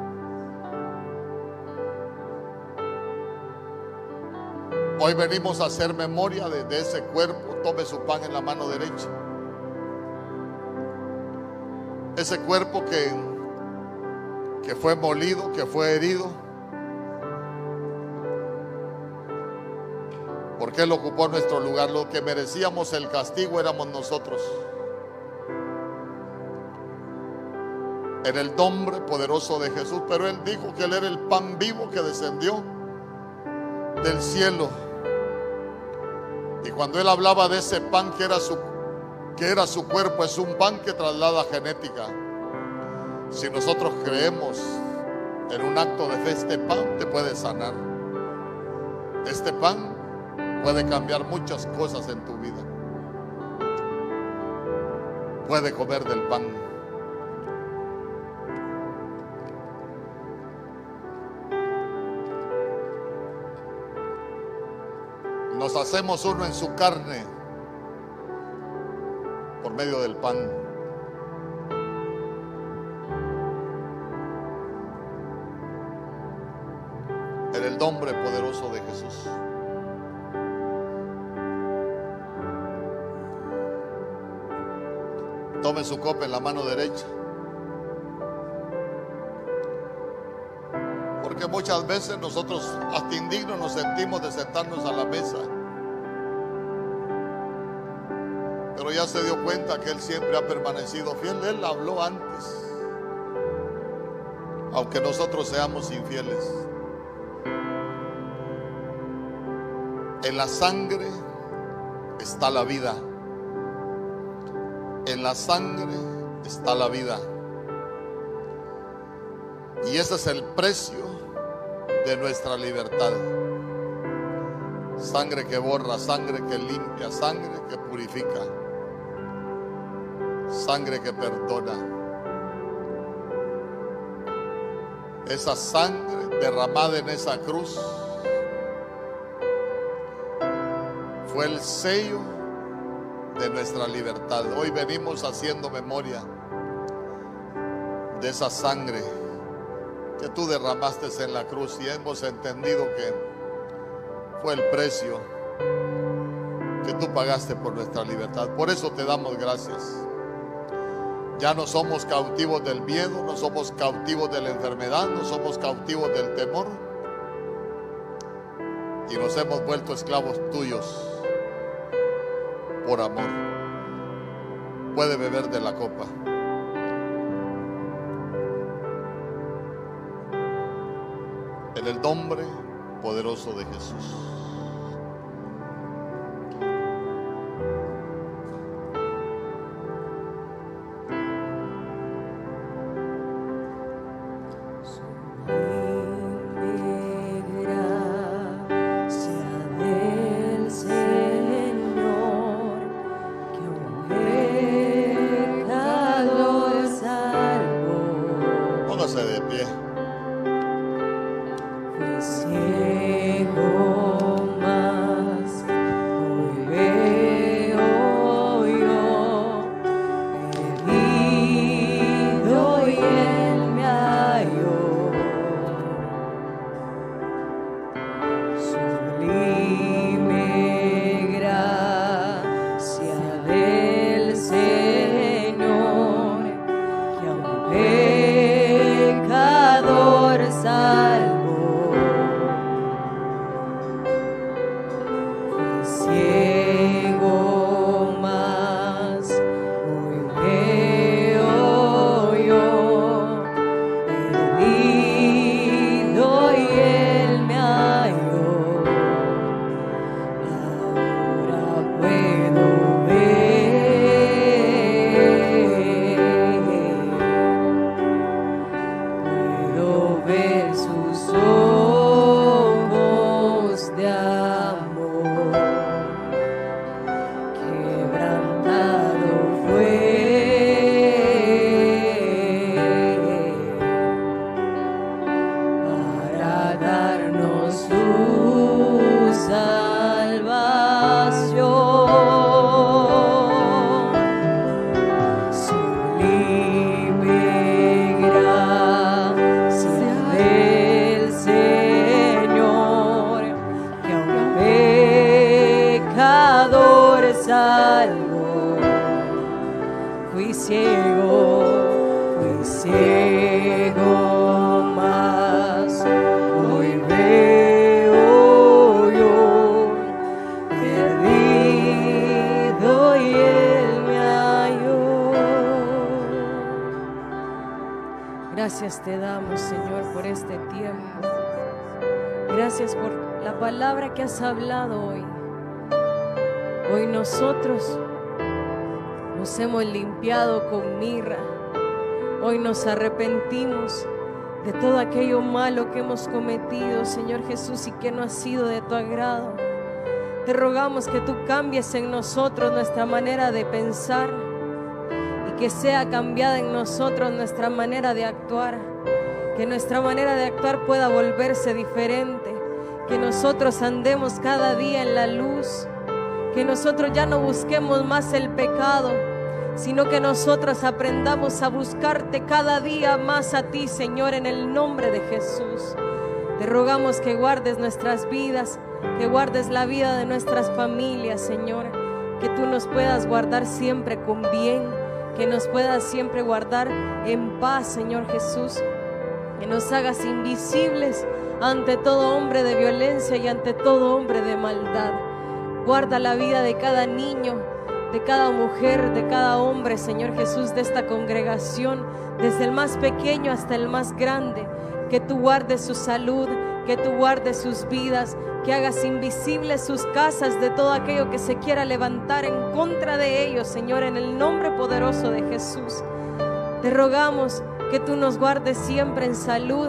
Hoy venimos a hacer memoria de, de ese cuerpo. Tome su pan en la mano derecha. Ese cuerpo que que fue molido, que fue herido. Porque Él ocupó nuestro lugar. Lo que merecíamos el castigo éramos nosotros. En el nombre poderoso de Jesús. Pero Él dijo que Él era el pan vivo que descendió del cielo. Y cuando Él hablaba de ese pan que era su, que era su cuerpo, es un pan que traslada genética. Si nosotros creemos en un acto de fe, este pan te puede sanar. Este pan puede cambiar muchas cosas en tu vida. Puede comer del pan. Nos hacemos uno en su carne por medio del pan. Nombre poderoso de Jesús. Tome su copa en la mano derecha. Porque muchas veces nosotros hasta indignos nos sentimos de sentarnos a la mesa. Pero ya se dio cuenta que Él siempre ha permanecido fiel. Él habló antes. Aunque nosotros seamos infieles. En la sangre está la vida. En la sangre está la vida. Y ese es el precio de nuestra libertad. Sangre que borra, sangre que limpia, sangre que purifica, sangre que perdona. Esa sangre derramada en esa cruz fue el sello de nuestra libertad. Hoy venimos haciendo memoria de esa sangre que tú derramaste en la cruz y hemos entendido que fue el precio que tú pagaste por nuestra libertad. Por eso te damos gracias. Ya no somos cautivos del miedo, no somos cautivos de la enfermedad, no somos cautivos del temor. Y nos hemos vuelto esclavos tuyos por amor. Puede beber de la copa. En el nombre poderoso de Jesús. Hablado hoy. Hoy nosotros nos hemos limpiado con mirra. Hoy nos arrepentimos de todo aquello malo que hemos cometido, Señor Jesús, y que no ha sido de tu agrado. Te rogamos que tú cambies en nosotros nuestra manera de pensar que sea cambiada en nosotros nuestra manera de actuar. Que nuestra manera de actuar pueda volverse diferente que nosotros andemos cada día en la luz, que nosotros ya no busquemos más el pecado, sino que nosotros aprendamos a buscarte cada día más a ti, Señor, en el nombre de Jesús. Te rogamos que guardes nuestras vidas, que guardes la vida de nuestras familias, Señor, que tú nos puedas guardar siempre con bien, que nos puedas siempre guardar en paz, Señor Jesús, que nos hagas invisibles ante todo hombre de violencia y ante todo hombre de maldad. Guarda la vida de cada niño, de cada mujer, de cada hombre, Señor Jesús, de esta congregación, desde el más pequeño hasta el más grande. Que tú guardes su salud, que tú guardes sus vidas, que hagas invisibles sus casas de todo aquello que se quiera levantar en contra de ellos, Señor, en el nombre poderoso de Jesús. Te rogamos que tú nos guardes siempre en salud,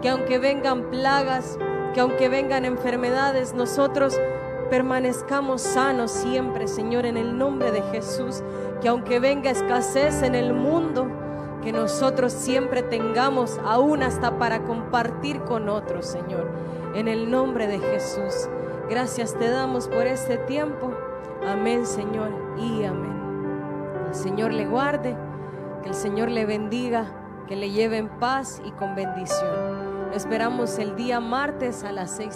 que aunque vengan plagas, que aunque vengan enfermedades, nosotros permanezcamos sanos siempre, Señor, en el nombre de Jesús. Que aunque venga escasez en el mundo, que nosotros siempre tengamos aún hasta para compartir con otros, Señor, en el nombre de Jesús. Gracias te damos por este tiempo. Amén, Señor, y amén. El Señor le guarde, que el Señor le bendiga, que le lleve en paz y con bendición esperamos el día martes a las seis.